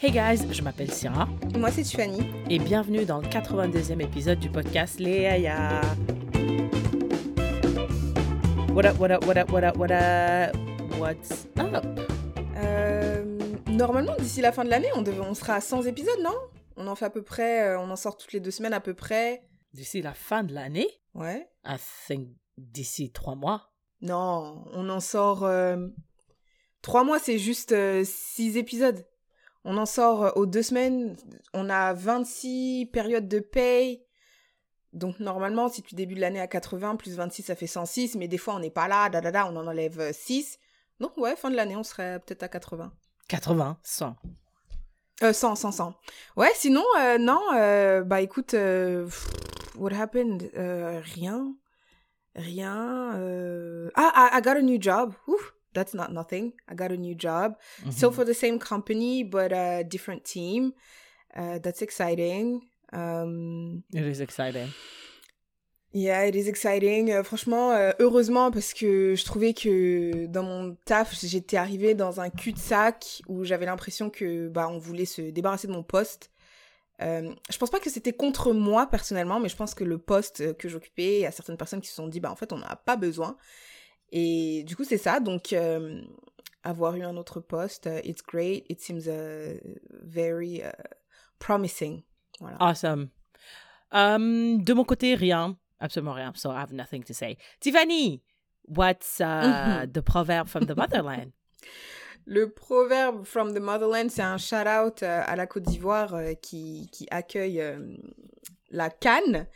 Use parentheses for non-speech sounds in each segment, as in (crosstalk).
Hey guys, je m'appelle Syrah. Moi, c'est Tiffany. Et bienvenue dans le 82e épisode du podcast Léa. What up, what up, what up, what up, what up? What's up? Euh, normalement, d'ici la fin de l'année, on, on sera à 100 épisodes, non? On en fait à peu près, euh, on en sort toutes les deux semaines à peu près. D'ici la fin de l'année? Ouais. I think d'ici trois mois? Non, on en sort... Euh, trois mois, c'est juste six épisodes. On en sort aux deux semaines. On a 26 périodes de paye. Donc normalement, si tu débutes l'année à 80, plus 26, ça fait 106. Mais des fois, on n'est pas là, da, da, da, on en enlève 6. Donc ouais, fin de l'année, on serait peut-être à 80. 80, 100. Euh, 100, 100, 100. Ouais, sinon, euh, non, euh, bah écoute, euh, what happened? Euh, rien. Rien. Euh... Ah, I, I got a new job. Ouf that's not nothing. I got a new job. Mm-hmm. Still for the same company, but a different team. Uh, that's exciting. Um, it is exciting. Yeah, it is exciting. Euh, franchement, euh, heureusement, parce que je trouvais que dans mon taf, j'étais arrivée dans un cul-de-sac où j'avais l'impression que bah on voulait se débarrasser de mon poste. Euh, je pense pas que c'était contre moi personnellement, mais je pense que le poste que j'occupais, il y a certaines personnes qui se sont dit bah en fait on n'a pas besoin. Et du coup, c'est ça. Donc, euh, avoir eu un autre poste, uh, it's great. It seems uh, very uh, promising. Voilà. Awesome. Um, de mon côté, rien. Absolument rien. So I have nothing to say. Tiffany, what's uh, the proverb from the motherland? (laughs) Le proverbe from the motherland, c'est un shout-out euh, à la Côte d'Ivoire euh, qui, qui accueille euh, la Cannes.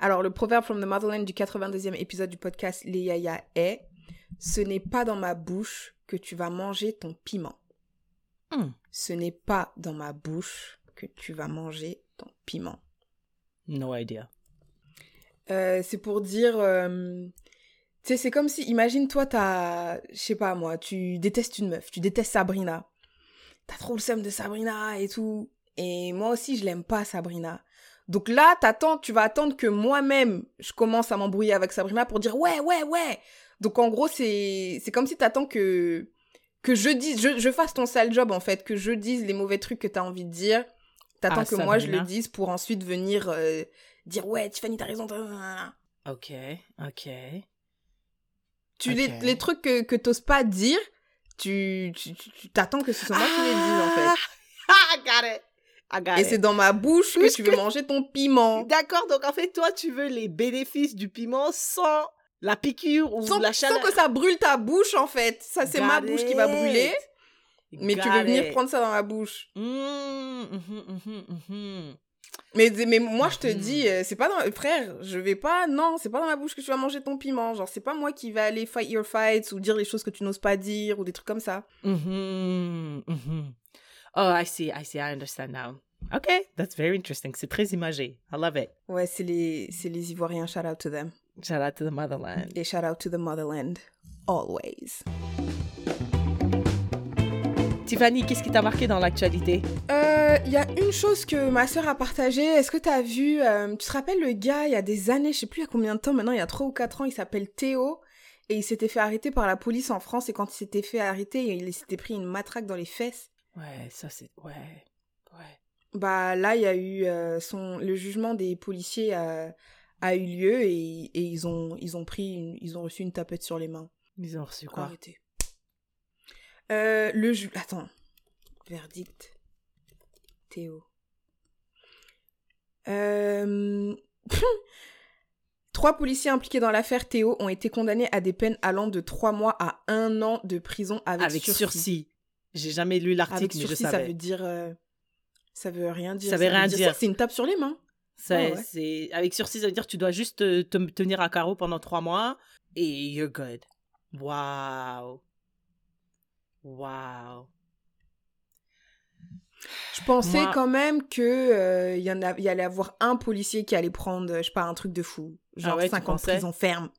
Alors, le proverbe from the motherland du 82e épisode du podcast Les Yaya est ce n'est pas dans ma bouche que tu vas manger ton piment. Hmm. Ce n'est pas dans ma bouche que tu vas manger ton piment. No idea. Euh, c'est pour dire, euh, tu sais, c'est comme si, imagine-toi, t'as, je sais pas moi, tu détestes une meuf, tu détestes Sabrina. T'as trop le seum de Sabrina et tout. Et moi aussi, je l'aime pas, Sabrina. Donc là, t'attends, tu vas attendre que moi-même, je commence à m'embrouiller avec Sabrina pour dire ouais, ouais, ouais, donc en gros, c'est c'est comme si t'attends que que je dise, je, je, fasse ton sale job en fait, que je dise les mauvais trucs que t'as envie de dire. T'attends ah, que moi je le dise pour ensuite venir euh, dire ouais, Tiffany t'as raison. Ok, ok. Tu Les, les, trucs que que t'oses pas dire, tu tu t'attends que ce soit moi qui les dise en fait. Ah, (laughs) I got it. I got Et c'est dans ma bouche que tu veux manger ton piment. D'accord, donc en fait toi tu veux les bénéfices du piment sans la piqûre ou sans, la chaleur. Sans que ça brûle ta bouche, en fait. Ça, c'est ma bouche qui va brûler. Mais tu veux venir prendre ça dans la bouche. Mmh, mmh, mmh, mais, mais moi, je te dis, euh, c'est pas dans... Frère, je vais pas... Non, c'est pas dans la bouche que tu vas manger ton piment. Genre, c'est pas moi qui vais aller fight your fights ou dire les choses que tu n'oses pas dire ou des trucs comme ça. Oh, I see, I see, I understand now. Ok, that's very interesting. C'est très imagé. I love it. Ouais, c'est les, les Ivoiriens. Shout out to them. Shout out to the motherland. Et shout out to the motherland. Always. Tiffany, qu'est-ce qui t'a marqué dans l'actualité? Il euh, y a une chose que ma soeur a partagée. Est-ce que tu as vu euh, Tu te rappelles le gars, il y a des années, je sais plus il y a combien de temps maintenant, il y a 3 ou 4 ans, il s'appelle Théo. Et il s'était fait arrêter par la police en France. Et quand il s'était fait arrêter, il s'était pris une matraque dans les fesses. Ouais, ça c'est... Ouais. Ouais. Bah là, il y a eu euh, son... le jugement des policiers a eu lieu et, et ils ont ils ont pris ils ont reçu une tapette sur les mains. Ils ont reçu quoi? Arrêtez. Euh, le ju... attends verdict Théo. Euh... (laughs) Trois policiers impliqués dans l'affaire Théo ont été condamnés à des peines allant de trois mois à un an de prison avec, avec sursis. J'ai jamais lu l'article, mais je savais. Ça veut dire, euh, ça veut rien dire. Ça veut rien dire. C'est une tape sur les mains. C'est, c'est, avec sursis, ça veut dire que tu dois juste te, tenir à carreau pendant trois mois et you're good. Wow. Wow. Je pensais quand même que euh, il y en a, y allait avoir un policier qui allait prendre, je sais pas, un truc de fou, genre ah 50 prisons fermes.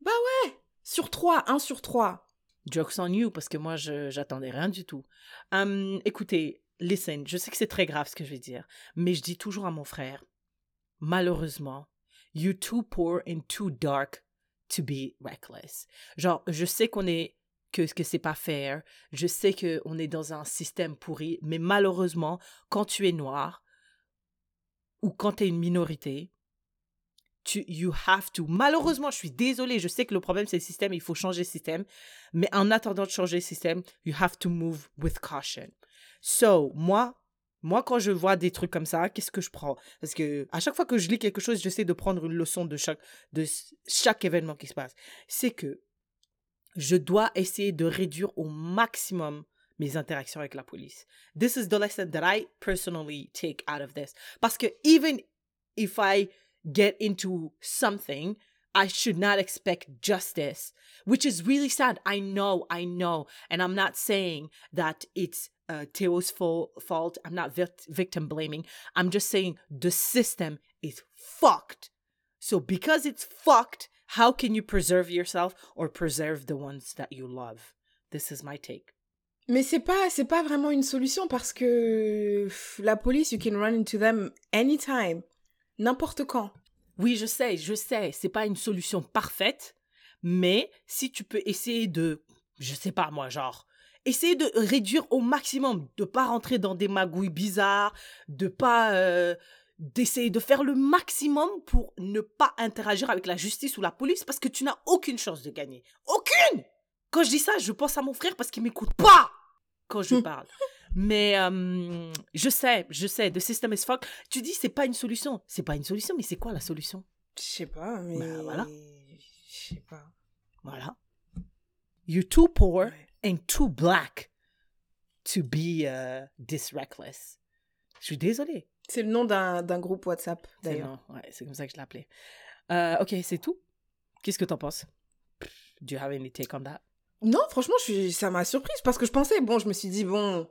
Bah ouais, sur trois, un sur trois. Jokes on you, parce que moi, je j'attendais rien du tout. Hum, écoutez, listen, je sais que c'est très grave ce que je vais dire, mais je dis toujours à mon frère, malheureusement, you're too poor and too dark to be reckless. Genre, je sais qu'on est que, que c'est pas fair. Je sais qu'on est dans un système pourri, mais malheureusement, quand tu es noir ou quand tu es une minorité, tu, you have to. Malheureusement, je suis désolée, je sais que le problème c'est le système, il faut changer le système, mais en attendant de changer le système, you have to move with caution. So, moi, moi, quand je vois des trucs comme ça, qu'est-ce que je prends? Parce que à chaque fois que je lis quelque chose, j'essaie de prendre une leçon de chaque, de chaque événement qui se passe. C'est que je dois essayer de réduire au maximum mes interactions avec la police. This is the lesson that I personally take out of this. Parce que even if I get into something, I should not expect justice, which is really sad. I know, I know. And I'm not saying that it's uh, Theo's fault. I'm not victim blaming. I'm just saying the system is fucked. So because it's fucked, how can you preserve yourself or preserve the ones that you love? This is my take. Mais c'est pas c'est pas vraiment une solution parce que la police you can run into them anytime, n'importe quand. Oui, je sais, je sais, c'est pas une solution parfaite, mais si tu peux essayer de je sais pas moi genre essayer de réduire au maximum, de pas rentrer dans des magouilles bizarres, de pas euh, d'essayer de faire le maximum pour ne pas interagir avec la justice ou la police parce que tu n'as aucune chance de gagner. Aucune Quand je dis ça, je pense à mon frère parce qu'il m'écoute pas quand je parle. Mais euh, je sais, je sais, the system is fuck. Tu dis c'est pas une solution. C'est pas une solution, mais c'est quoi la solution? Je sais pas, mais ben, voilà. Je sais pas. Voilà. You're too poor and too black to be uh, this reckless. Je suis désolée. C'est le nom d'un groupe WhatsApp, d'ailleurs. Ouais, c'est comme ça que je l'appelais. Euh, ok, c'est tout. Qu'est-ce que t'en penses? Do you have any take on that? Non, franchement, je suis, ça m'a surprise parce que je pensais, bon, je me suis dit, bon,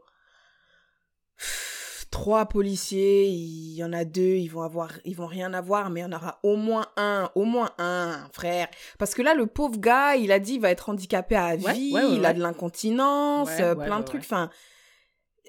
trois policiers, il y en a deux, ils vont avoir, ils vont rien avoir, mais il y en aura au moins un, au moins un, frère. Parce que là, le pauvre gars, il a dit, il va être handicapé à vie, il a de l'incontinence, euh, plein de trucs, enfin.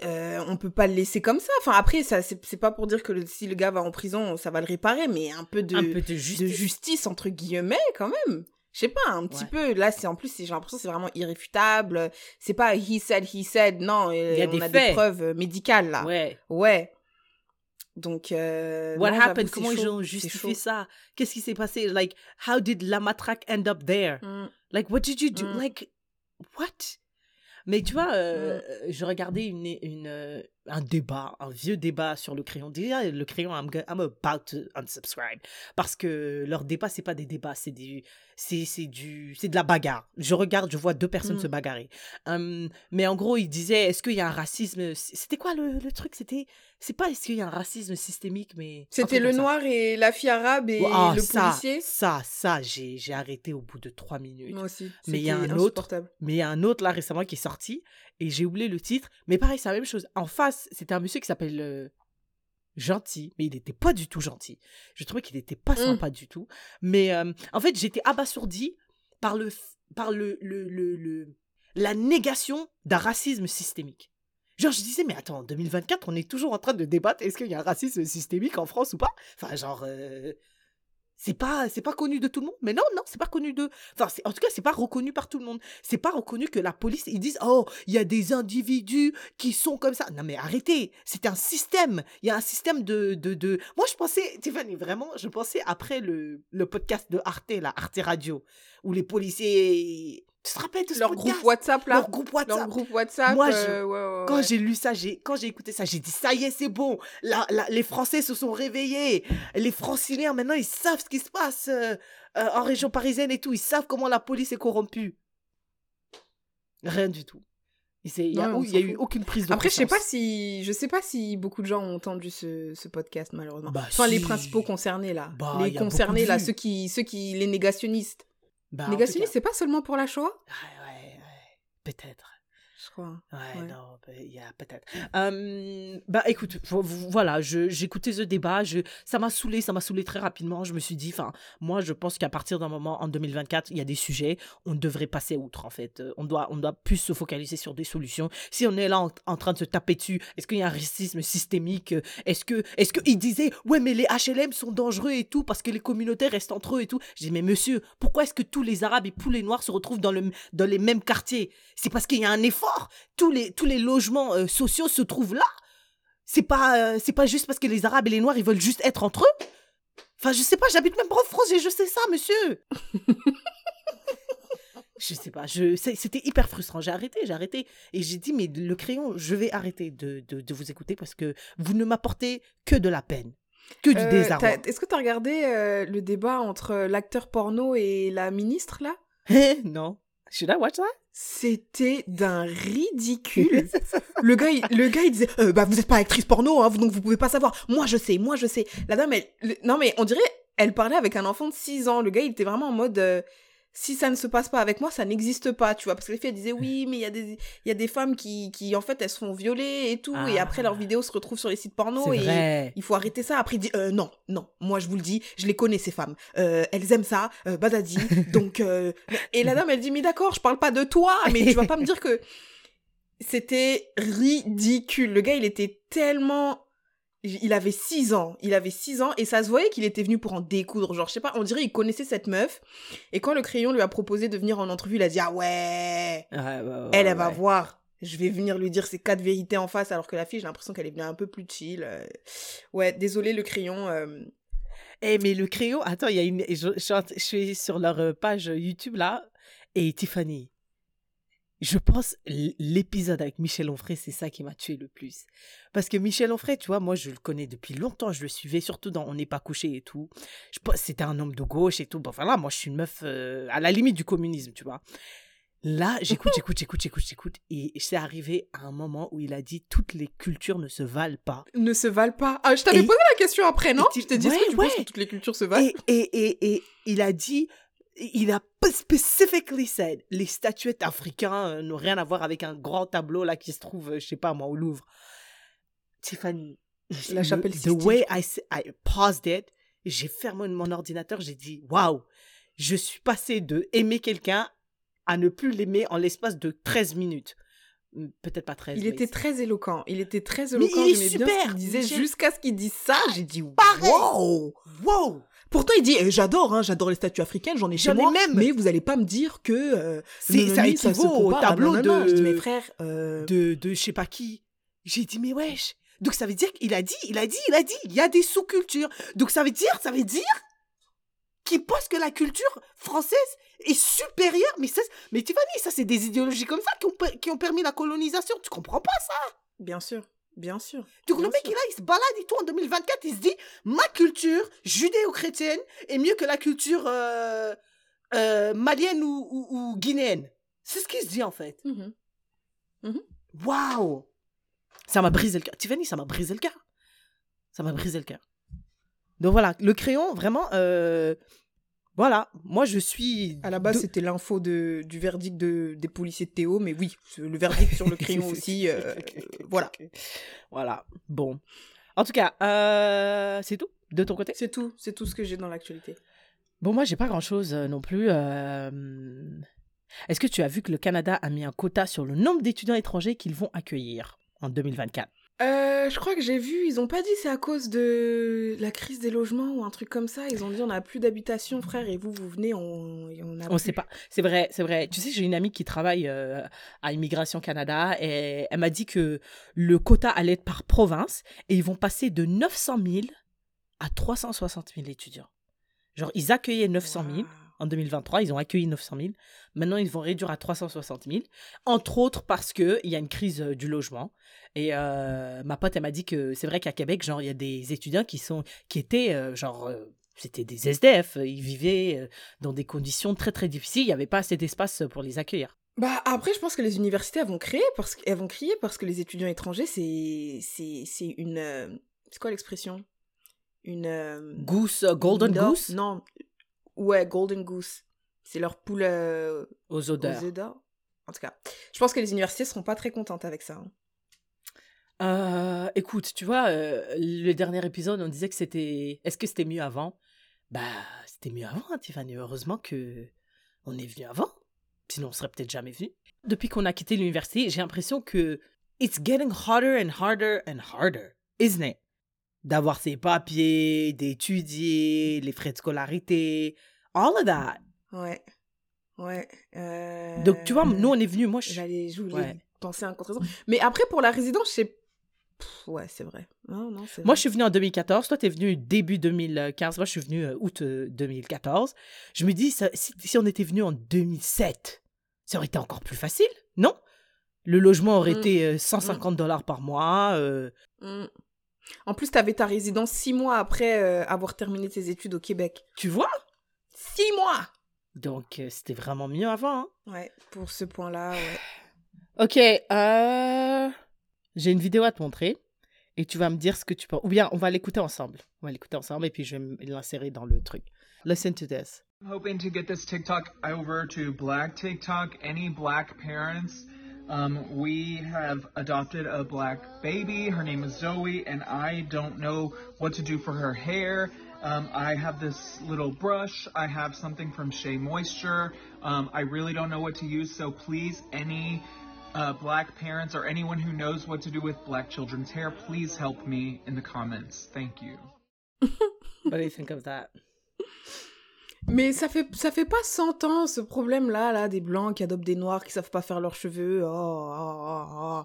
Euh, on peut pas le laisser comme ça. Enfin, après, ça, c'est pas pour dire que si le gars va en prison, ça va le réparer, mais un peu de, peu de, justice. entre guillemets, quand même. Je sais pas, un petit peu. Là, c'est en plus, j'ai l'impression c'est vraiment irréfutable. C'est pas he said, he said. Non, Il y a on a des preuves euh, médicales, là. Ouais. Ouais. Donc, euh, What happened? Comment ils ont justifié ça? Qu'est-ce qui s'est passé? Like, how did la matraque end up there? Mm. Like, what did you do? Mm. Like, what? Mais tu vois, euh, mmh. je regardais une, une, euh, un débat, un vieux débat sur le crayon. Déjà, le crayon, I'm, I'm about to unsubscribe. Parce que leur débat, c'est pas des débats, c'est du, c'est, c'est du, c'est de la bagarre. Je regarde, je vois deux personnes se mmh. bagarrer. mais en gros, ils disaient, est-ce qu'il y a un racisme? C'était quoi le, le truc? C'était c'est pas est-ce qu'il y a un racisme systémique, mais. C'était le noir et la fille arabe et ah, le ça, policier? Ça, ça, j'ai, j'ai arrêté au bout de trois minutes. Moi aussi. Mais il y a un autre. Mais il y a un autre là récemment qui est sorti et j'ai oublié le titre. Mais pareil, c'est la même chose. En face, c'était un monsieur qui s'appelle. Euh, gentil, mais il n'était pas du tout gentil. Je trouvais qu'il n'était pas mmh. sympa du tout. Mais euh, en fait, j'étais abasourdi par le par le, le, le la négation d'un racisme systémique. Genre, je disais, mais attends, en 2024, on est toujours en train de débattre, est-ce qu'il y a un racisme systémique en France ou pas? Enfin, genre, euh, c'est pas, pas connu de tout le monde. Mais non, non, c'est pas connu de. Enfin, en tout cas, c'est pas reconnu par tout le monde. C'est pas reconnu que la police, ils disent, oh, il y a des individus qui sont comme ça. Non, mais arrêtez, c'est un système. Il y a un système de, de, de. Moi, je pensais, Tiffany, vraiment, je pensais après le, le podcast de Arte, là, Arte Radio, où les policiers tu te rappelles de ce leur groupe WhatsApp là? Leur groupe WhatsApp. Leur groupe WhatsApp. Moi, euh, quand j'ai lu ça, j'ai quand j'ai écouté ça, j'ai dit ça y est, c'est bon. La, les Français se sont réveillés. Les Franciliens maintenant, ils savent ce qui se passe euh, euh, en région parisienne et tout. Ils savent comment la police est corrompue. Rien du tout. Il n'y a, a eu aucune prise de Après, je sais pas si je sais pas si beaucoup de gens ont entendu ce, ce podcast malheureusement. Bah, enfin, les principaux concernés là, bah, les concernés là, ceux qui ceux qui les négationnistes. Bah, Négationniste, c'est pas seulement pour la Shoah? Ouais, ouais, ouais. Peut-être. Je crois. Ouais, Ouais. non, bah, a peut-être. Euh, bah écoute, vo- vo- voilà, écouté ce débat, je, ça m'a saoulé, ça m'a saoulé très rapidement. Je me suis dit, enfin, moi je pense qu'à partir d'un moment, en 2024, il y a des sujets, on devrait passer outre en fait. Euh, On doit, on doit plus se focaliser sur des solutions. Si on est là en, en train de se taper dessus, est-ce qu'il y a un racisme systémique Euh, Est-ce que, est-ce qu'ils disaient, ouais, mais les HLM sont dangereux et tout parce que les communautés restent entre eux et tout. J'ai dit, mais monsieur, pourquoi est-ce que tous les Arabes et tous les Noirs se retrouvent dans, le, dans les mêmes quartiers? C'est parce qu'il y a un effort. Tous les, tous les logements euh, sociaux se trouvent là. C'est pas, euh, c'est pas juste parce que les Arabes et les Noirs, ils veulent juste être entre eux. Enfin, je sais pas, j'habite même pas en France et je sais ça, monsieur. (laughs) je sais pas, je, c'était hyper frustrant. J'ai arrêté, j'ai arrêté. Et j'ai dit, mais le crayon, je vais arrêter de, de, de vous écouter parce que vous ne m'apportez que de la peine, que du Euh, désarroi. Est-ce que t'as regardé euh, le débat entre l'acteur porno et la ministre, là? (laughs) Non. Should I watch that? C'était d'un (laughs) ridicule. le, gars, il, le gars, il disait Euh, Bah, vous êtes pas actrice porno, hein, vous- donc vous pouvez pas savoir. Moi, je sais, moi, je sais. La dame, elle. le- non, mais on dirait, elle parlait avec un enfant de 6 ans. Le gars, il était vraiment en mode euh, Si ça ne se passe pas avec moi, ça n'existe pas, tu vois. Parce que les filles, elles disaient Oui, mais il y, a des- il y a des femmes qui, qui, en fait, elles se font violer et tout. Et Ah. après, leurs vidéos se retrouvent sur les sites porno. Et vrai. il faut arrêter ça. Après, il dit euh, non, non, moi je vous le dis, je les connais ces femmes. Euh, elles aiment ça, euh, badadi. (laughs) donc, euh, et la dame, elle dit mais d'accord, je parle pas de toi, mais tu vas pas me dire que c'était ridicule. Le gars, il était tellement. Il avait 6 ans, il avait 6 ans, et ça se voyait qu'il était venu pour en découdre. Genre, je sais pas, on dirait il connaissait cette meuf. Et quand le crayon lui a proposé de venir en entrevue, il a dit Ah ouais, Ouais, ouais, ouais, elle, elle va voir. Je vais venir lui dire ses quatre vérités en face, alors que la fille, j'ai l'impression qu'elle est venue un peu plus chill. euh. Ouais, désolé le crayon. euh, Eh, mais le crayon, attends, il y a une. Je suis sur leur euh, page YouTube là, et Tiffany. Je pense l'épisode avec Michel Onfray, c'est ça qui m'a tué le plus. Parce que Michel Onfray, tu vois, moi je le connais depuis longtemps, je le suivais surtout dans On n'est pas couché et tout. Je pense que c'était un homme de gauche et tout. Bon, voilà, moi je suis une meuf euh, à la limite du communisme, tu vois. Là, (laughs) j'écoute, j'écoute, j'écoute, j'écoute, j'écoute. Et c'est arrivé à un moment où il a dit toutes les cultures ne se valent pas. ne se valent pas. Ah, je t'avais Et- posé la question après, non? Je t'ai dit, Ouais, que tu penses que toutes les cultures se valent Et, et, et, et il a dit, il a specifically said, les statuettes africains euh, n'ont rien à voir avec un grand tableau là qui se trouve, euh, je sais pas moi, au Louvre. Tiffany, (laughs) La le- chapelle the way. I, paused it, j'ai fermé mon ordinateur, j'ai dit, waouh, je suis passé de aimer quelqu'un à ne plus l'aimer en l'espace de 13 minutes. Hmm, Peut-être pas 13. Il mais était très éloquent. Il était très Mais éloquent. il est J'aimais bien ce super, qu'il disait. Jusqu'à ce qu'il dise ça, j'ai dit, wow Wow! Pourtant, il dit, eh, j'adore, hein, j'adore les statues africaines, j'en ai chez moi, même. mais vous allez pas me dire que euh, C'est- ça se équivaut au tableau nanana. de- Je dis, mes frères, euh, de, de je sais pas qui. J'ai dit, mais wesh. Donc ça veut dire qu'il a dit, il a dit, il a dit, il y a des sous-cultures. Donc ça veut dire, ça veut dire qu'il pense que la culture française est supérieure. Mais, ça, mais Tiffany, ça c'est des idéologies comme ça qui ont, qui ont permis la colonisation. Tu comprends pas ça? Bien sûr, bien sûr. Donc le Bien mec, sûr. il, là, il se balade et tout en 2024, il se dit, ma culture judéo-chrétienne est mieux que la culture euh, euh, malienne ou, ou- ou guinéenne. C'est ce qu'il se dit en fait. Mhm. Waouh Ça m'a brisé le cœur. Tiffany, ça m'a brisé le cœur. Ça m'a brisé le cœur. Donc voilà, le crayon, vraiment, euh, voilà, moi je suis... À la base, de- c'était l'info de, du verdict de, des policiers de Théo, mais oui, le verdict sur le (laughs) crayon aussi, (laughs) euh, voilà. Voilà, bon. En tout cas, euh, c'est tout de ton côté? C'est tout, c'est tout ce que j'ai dans l'actualité. Bon, moi, j'ai pas grand-chose euh, non plus. euh, Est-ce que tu as vu que le Canada a mis un quota sur le nombre d'étudiants étrangers qu'ils vont accueillir en 2024 Euh, je crois que j'ai vu, ils ont pas dit c'est à cause de la crise des logements ou un truc comme ça. Ils ont dit on a plus d'habitation, frère, et vous, vous venez, on, on a On plus. sait pas. C'est vrai, c'est vrai. Tu sais, j'ai une amie qui travaille euh, à Immigration Canada et elle m'a dit que le quota allait être par province et ils vont passer de 900 000 à 360 000 étudiants. Genre, ils accueillaient 900 000 Waouh. En 2023, ils ont accueilli 900 000. Maintenant, ils vont réduire à 360 000. Entre autres parce qu'il y a une crise euh, du logement. Et euh, ma pote, elle m'a dit que c'est vrai qu'à Québec, genre, il y a des étudiants qui, sont, qui étaient, euh, genre, euh, c'était des SDF. Ils vivaient dans des conditions très, très difficiles. Il n'y avait pas assez d'espace pour les accueillir. Bah après, je pense que les universités elles vont créer parce qu'elles vont crier parce que les étudiants étrangers c'est c'est c'est une euh, c'est quoi l'expression? Une euh, Goose, Golden non, Goose? Non, ouais, golden goose. C'est leur poule euh, aux aux odeurs. En tout cas, je pense que les universités seront pas très contentes avec ça. hein. Euh, écoute, tu vois, euh, le dernier épisode, on disait que c'était. Est-ce que c'était mieux avant? Bah, c'était mieux avant, hein, Tiffany. Heureusement que on est venu avant. Sinon, on serait peut-être jamais venu. Depuis qu'on a quitté l'université, j'ai l'impression que it's getting harder and harder and harder, isn't it? D'avoir ses papiers, d'étudier, les frais de scolarité, all of that. Ouais. Ouais. euh, Donc, tu vois, nous, on est venus. Moi, je. J'allais, je voulais Ouais. penser à un contre Mais après, pour la résidence, je sais. Pff, Ouais, c'est vrai. Non, non, Moi, je suis venue en 2014. Toi, tu es venu début 2015. Moi, je suis venue euh, août euh, 2014. Je me dis, ça- si, si on était venu en 2007, ça aurait été encore plus facile, non? Le logement aurait Mm. été euh, 150 dollars par mois. euh, Mm. En plus, t'avais ta résidence six mois après euh, avoir terminé tes études au Québec. tu vois? Six mois Donc, euh, c'était vraiment mieux avant. hein. Ouais, pour ce point-là, ouais. (sighs) Ok, euh, j'ai une vidéo à te montrer. Et tu vas me dire ce que tu penses. Ou bien, on va l'écouter ensemble. On va l'écouter ensemble et puis je vais l'insérer dans le truc. Listen to this. hoping to get this TikTok over to Black TikTok. Any Black parents? Um, we have adopted a Black baby. Her name is Zoe, and I don't know what to do for her hair. Um, I have this little brush. I have something from Shea Moisture. Um, I really don't know what to use, so please, any uh, Black parents or anyone who knows what to do with Black children's hair, please help me in the comments. Thank you. (laughs) What do you think of that? Mais ça fait, ça fait pas 100 ans, ce problème-là, là, des blancs qui adoptent des noirs qui savent pas faire leurs cheveux. Oh, oh, oh, oh.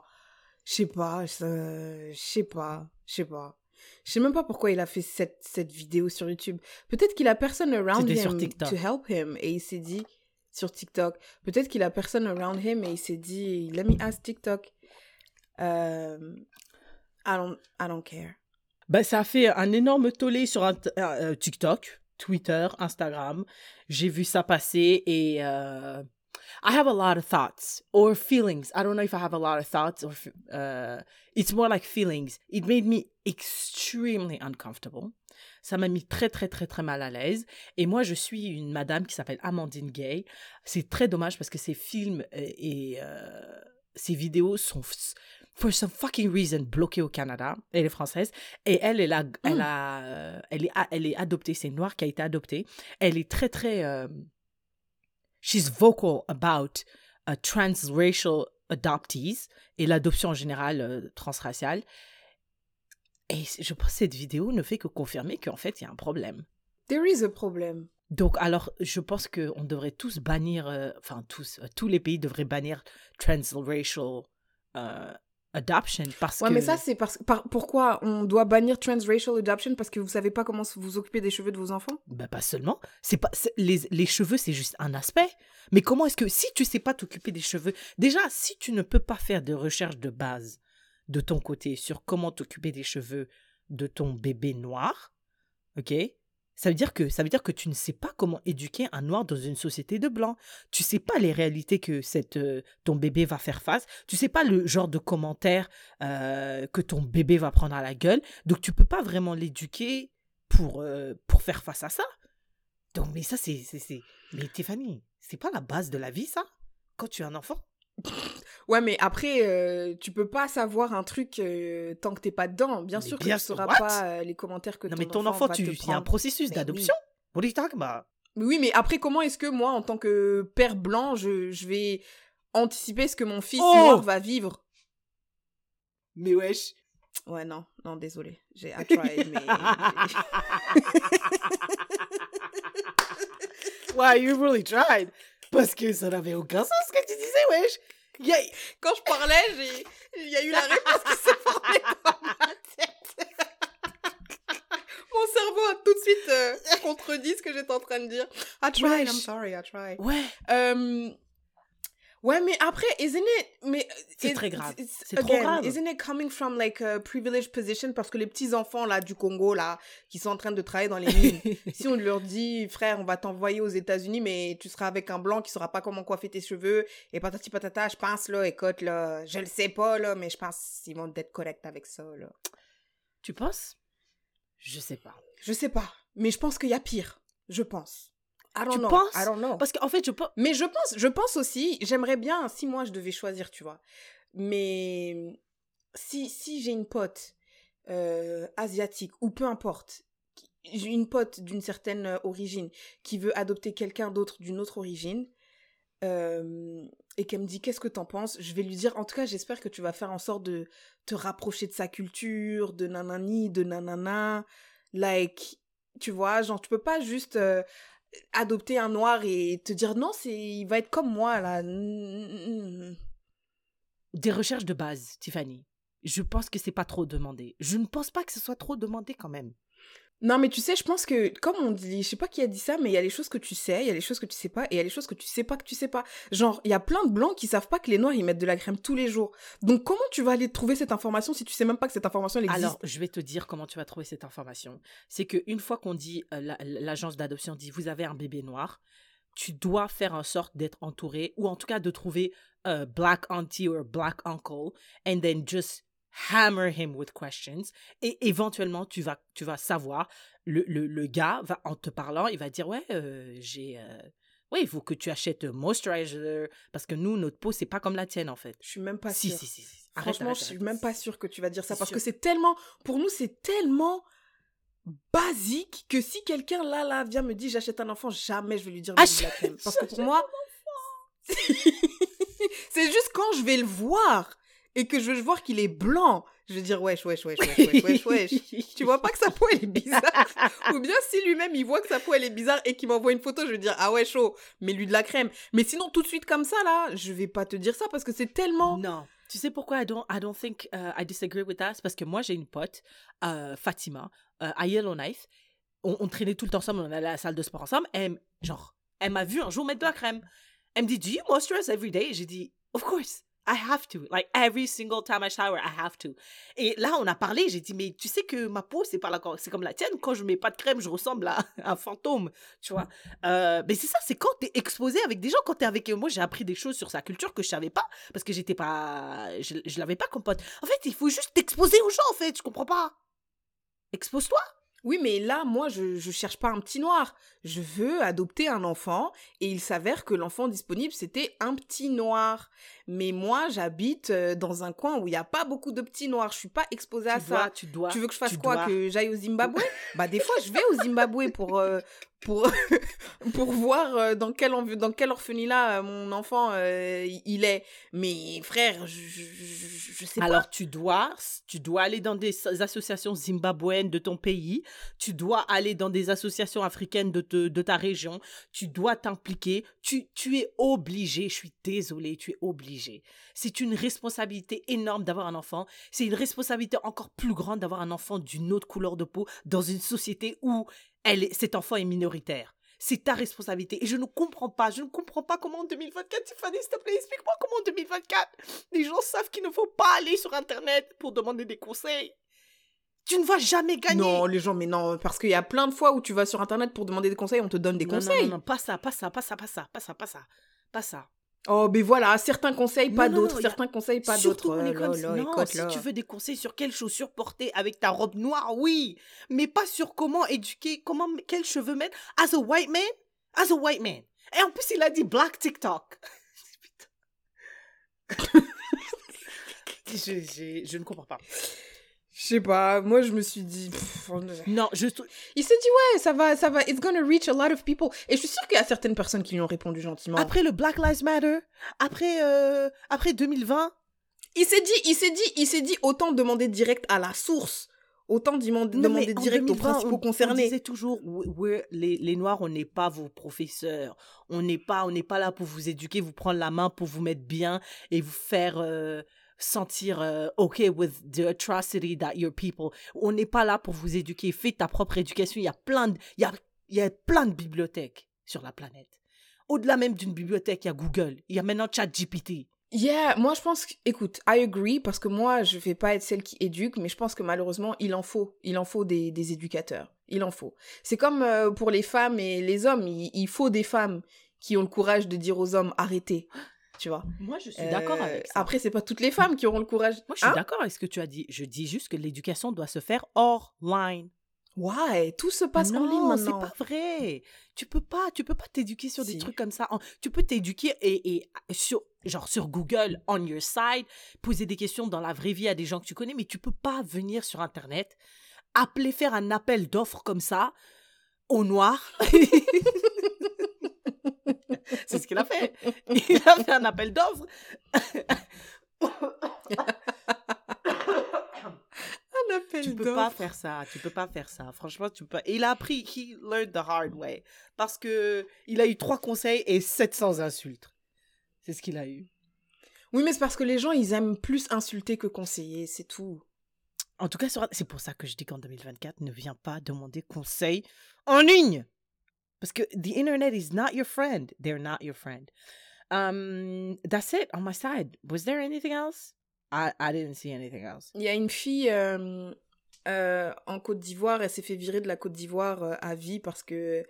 Je sais pas, ça- je sais pas, je sais pas. Je sais même pas pourquoi il a fait cette, cette vidéo sur YouTube. Peut-être qu'il a personne around sur him TikTok. to help him et il s'est dit sur TikTok. Peut-être qu'il a personne around him et il s'est dit let me ask TikTok. Euh, I don't, I don't care. Ben, ça a fait un énorme tollé sur un, euh, TikTok, Twitter, Instagram. J'ai vu ça passer et euh, I have a lot of thoughts or feelings. I don't know if I have a lot of thoughts or uh, it's more like feelings. It made me extremely uncomfortable. Ça m'a mis très très très très mal à l'aise. Et moi, je suis une madame qui s'appelle Amandine Gay. C'est très dommage parce que ses films et, et, euh, ses vidéos sont for some fucking reason bloqués au Canada. Elle est française et elle, elle a, elle a, euh, elle est, elle est adoptée. C'est une noire qui a été adoptée. Elle est très très, euh, she's vocal about uh, transracial adoptees et l'adoption en général euh, transraciale. Et je pense que cette vidéo ne fait que confirmer qu'en fait, il y a un problème. There is a problem. Donc, alors, je pense qu'on devrait tous bannir, euh, enfin, tous, euh, tous les pays devraient bannir transracial adoption parce Ouais, que. mais ça, c'est parce par- pourquoi on doit bannir transracial adoption? Parce que vous savez pas comment vous occuper des cheveux de vos enfants? Ben, pas seulement. C'est pas les, les cheveux, c'est juste un aspect. Mais comment est-ce que si tu sais pas t'occuper des cheveux, déjà si tu ne peux pas faire de recherche de base de ton côté sur comment t'occuper des cheveux de ton bébé noir, ok? Ça veut dire que ça veut dire que tu ne sais pas comment éduquer un noir dans une société de blancs. Tu sais pas les réalités que euh, ton bébé va faire face. Tu sais pas le genre de commentaires euh, que ton bébé va prendre à la gueule. Donc tu peux pas vraiment l'éduquer pour euh, pour faire face à ça. Donc mais ça c'est c'est mais Tiffany, c'est pas la base de la vie ça? Quand tu es un enfant? (laughs) Ouais, mais après, euh, tu peux pas savoir un truc euh, tant que t'es pas dedans. Bien Mais sûr que tu sauras what? pas euh, les commentaires que non ton mais ton enfant, enfant, tu il y a un processus Mais d'adoption. What are you talking about? Mais Oui, mais après, comment est-ce que moi, en tant que père blanc, je, je vais anticiper ce que mon fils Oh noir va vivre? Mais wesh. Ouais, non, non, désolé. J'ai (laughs) I tried, mais... Why you really tried? Parce que ça n'avait aucun sens ce que tu disais, wesh. Il y a- Quand je parlais, j'ai... il y a eu la réponse qui s'est formée dans ma tête. Mon cerveau a tout de suite euh, contredit ce que j'étais en train de dire. I tried, I'm sorry, I tried. Ouais. Euh, Ouais, mais après, isn't it... Mais, C'est it- très grave. C'est trop grave. Isn't it coming from like a privileged position? Parce que les petits enfants là du Congo là qui sont en train de travailler dans les mines, (laughs) si on leur dit frère, on va t'envoyer aux États-Unis, mais tu seras avec un blanc qui saura pas comment coiffer tes cheveux et patati patata, je pense là, écoute là, je le sais pas là, mais je pense qu'ils vont être corrects avec ça là. tu penses? Je sais pas. Je sais pas, mais je pense qu'il y a pire. Je pense. I don't Tu know. penses I don't know. Parce qu'en fait, je pense. Mais je pense, je pense aussi, j'aimerais bien, si moi je devais choisir, tu vois. Mais si, si j'ai une pote euh, asiatique, ou peu importe, une pote d'une certaine euh, origine qui veut adopter quelqu'un d'autre d'une autre origine, euh, et qu'elle me dit qu'est-ce que t'en penses, je vais lui dire, en tout cas, j'espère que tu vas faire en sorte de te rapprocher de sa culture, de nanani, de nanana, like, tu vois, genre, tu peux pas juste euh, adopter un noir et te dire non, c'est, il va être comme moi, là. Des recherches de base, Tiffany. Je pense que c'est pas trop demandé. Je ne pense pas que ce soit trop demandé quand même. Non, mais tu sais, je pense que, comme on dit, je sais pas qui a dit ça, mais il y a les choses que tu sais, il y a les choses que tu sais pas, et il y a les choses que tu sais pas que tu sais pas. Genre, il y a plein de blancs qui savent pas que les noirs, ils mettent de la crème tous les jours. Donc, comment tu vas aller trouver cette information si tu sais même pas que cette information, existe? Alors, je vais te dire comment tu vas trouver cette information. C'est qu'une fois qu'on dit, euh, la- l'agence d'adoption dit, vous avez un bébé noir, tu dois faire en sorte d'être entouré, ou en tout cas de trouver un black auntie ou black uncle, and then just hammer him with questions. Et éventuellement, tu vas, tu vas savoir, le, le, le gars, va, en te parlant, il va dire, ouais, euh, j'ai... euh, ouais, il faut que tu achètes un moisturizer, parce que nous, notre peau, c'est pas comme la tienne, en fait. Je suis même pas si, sûre. si, si, si. Arrête, Franchement, arrête, je suis même pas sûre que tu vas dire ça parce sûr. que c'est tellement, pour nous, c'est tellement basique que si quelqu'un là, là, vient me dire j'achète un enfant, jamais je vais lui dire de la crème. Parce que pour (laughs) moi, (laughs) c'est juste quand je vais le voir et que je vais voir qu'il est blanc, je vais dire wesh, wesh, wesh, wesh, wesh, wesh, wesh. (laughs) tu vois pas que sa peau elle est bizarre? Ou bien si lui-même il voit que sa peau elle est bizarre et qu'il m'envoie une photo, je vais dire ah ouais chaud, mets-lui de la crème. Mais sinon tout de suite comme ça là, je vais pas te dire ça parce que c'est tellement Non. Tu sais pourquoi I don't, I don't think uh, I disagree with that? C'est parce que moi, j'ai une pote, euh, Fatima, euh, à Yellowknife. On, on traînait tout le temps ensemble, on allait à la salle de sport ensemble. Et elle, genre, elle m'a vu un jour mettre de la crème. Elle me dit, Do you moisturize every day? J'ai dit, Of course. I have to. Like, every single time I shower, I have to. Et là, on a parlé, j'ai dit, mais tu sais que ma peau, c'est pas la, c'est comme la tienne. Quand je mets pas de crème, je ressemble à (laughs) un fantôme, tu vois. Euh, mais c'est ça, c'est quand t'es exposé avec des gens, quand t'es avec eux. Moi, j'ai appris des choses sur sa culture que je savais pas, parce que j'étais pas, je, je l'avais pas comme pote. En fait, il faut juste t'exposer aux gens, en fait. Je comprends pas? Expose-toi. Oui, mais là, moi, je, je cherche pas un petit noir. Je veux adopter un enfant et il s'avère que l'enfant disponible, c'était un petit noir. Mais moi, j'habite euh, dans un coin où il n'y a pas beaucoup de petits noirs. Je suis pas exposée à tu ça. dois, tu dois. tu veux que je fasse quoi? dois- Que j'aille au Zimbabwe? Bah, des fois, je vais au Zimbabwe pour, euh, pour, (laughs) pour voir euh, dans quel, dans quel orphelinat euh, mon enfant euh, il est. Mais frère, je, je, je- sais pas. Alors, tu dois, tu dois aller dans des associations zimbabwéennes de ton pays, tu dois aller dans des associations africaines de, te- de ta région, tu dois t'impliquer, tu, tu es obligé, je suis désolée, tu es obligé. C'est une responsabilité énorme d'avoir un enfant, c'est une responsabilité encore plus grande d'avoir un enfant d'une autre couleur de peau dans une société où elle cet enfant est minoritaire. C'est ta responsabilité. Et je ne comprends pas, je ne comprends pas comment en 2024, Tiffany, s'il te plaît, explique-moi comment en 2024, les gens savent qu'il ne faut pas aller sur Internet pour demander des conseils. Tu ne vas jamais gagner. Non, les gens, mais non, parce qu'il y a plein de fois où tu vas sur Internet pour demander des conseils, on te donne des Non, non, conseils. Non, non, pas ça, pas ça, pas ça, pas ça, pas ça, pas ça, pas ça. Oh, mais voilà, certains conseils, pas d'autres, a- certains conseils, pas d'autres. écoute, si tu veux des conseils sur quelles chaussures porter avec ta robe noire, oui. Mais pas sur comment éduquer, comment, quels cheveux mettre. As a white man, as a white man. Et en plus, il a dit black TikTok. (laughs) Je, je- je ne comprends pas. Je sais pas, moi je me suis dit. pff, on- Non, je Il s'est dit, ouais, ça va, ça va, it's gonna reach a lot of people. Et je suis sûre qu'il y a certaines personnes qui lui ont répondu gentiment. après le Black Lives Matter, après, euh, après 2020, Il s'est dit, il s'est dit, il s'est dit, autant demander direct à la source. Autant demander, Non, demander direct aux 2020, principaux on- concernés. On disait toujours, we're- les, les Noirs, on n'est pas vos professeurs. On n'est pas, on n'est pas là pour vous éduquer, vous prendre la main pour vous mettre bien et vous faire euh, sentir euh, OK with the atrocity that your people. On n'est pas là pour vous éduquer. Fais ta propre éducation. Il y a plein de, il y a, il y a plein de bibliothèques sur la planète. Au-delà même d'une bibliothèque, il y a Google. Il y a maintenant ChatGPT. Yeah, moi je pense que, écoute, I agree, parce que moi je vais pas être celle qui éduque, mais je pense que malheureusement il en faut, il en faut des, des éducateurs, il en faut. C'est comme euh, pour les femmes et les hommes, il, il faut des femmes qui ont le courage de dire aux hommes arrêtez, tu vois. Moi, je suis d'accord Euh, avec ça. Après, c'est pas toutes les femmes qui auront le courage. Moi, je suis Hein d'accord avec ce que tu as dit. Je dis juste que l'éducation doit se faire hors line. Ouais, tout se passe en ligne Non, c'est maintenant. pas vrai. Tu peux pas, tu peux pas t'éduquer sur des trucs comme ça. Tu peux t'éduquer et, et sur genre sur Google on your side, poser des questions dans la vraie vie à des gens que tu connais, mais tu peux pas venir sur internet, appeler faire un appel d'offres comme ça au noir. (laughs) (laughs) (laughs) c'est ce qu'il a fait. Il a fait un appel d'offres. (laughs) Un appel Tu peux pas faire ça, tu peux pas faire ça. Franchement, tu peux pas. Et il a appris, he learned the hard way. Parce que il a eu trois conseils et 700 insultes. C'est ce qu'il a eu. Oui, mais c'est parce que les gens, ils aiment plus insulter que conseiller, c'est tout. En tout cas, c'est pour ça que je dis qu'en 2024, ne viens pas demander conseil en ligne. Parce que the internet is not your friend. They're not your friend. Um, that's it on my side. Was there anything else? I, I didn't see anything else. Il y a une fille euh, euh, en Côte d'Ivoire, elle s'est fait virer de la Côte d'Ivoire euh, à vie parce que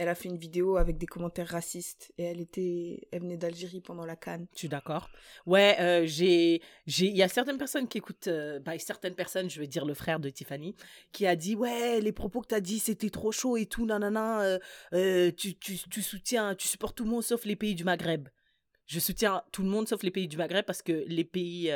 elle a fait une vidéo avec des commentaires racistes et elle était, elle venait d'Algérie pendant la Cannes. Je suis d'accord. Ouais, euh, j'ai, j'ai, il y a certaines personnes qui écoutent, euh, bah, certaines personnes, je vais dire le frère de Tiffany, qui a dit ouais, les propos que t'as dit c'était trop chaud et tout, nanana, euh, tu, tu, tu soutiens, tu supportes tout le monde sauf les pays du Maghreb. Je soutiens tout le monde sauf les pays du Maghreb parce que les pays,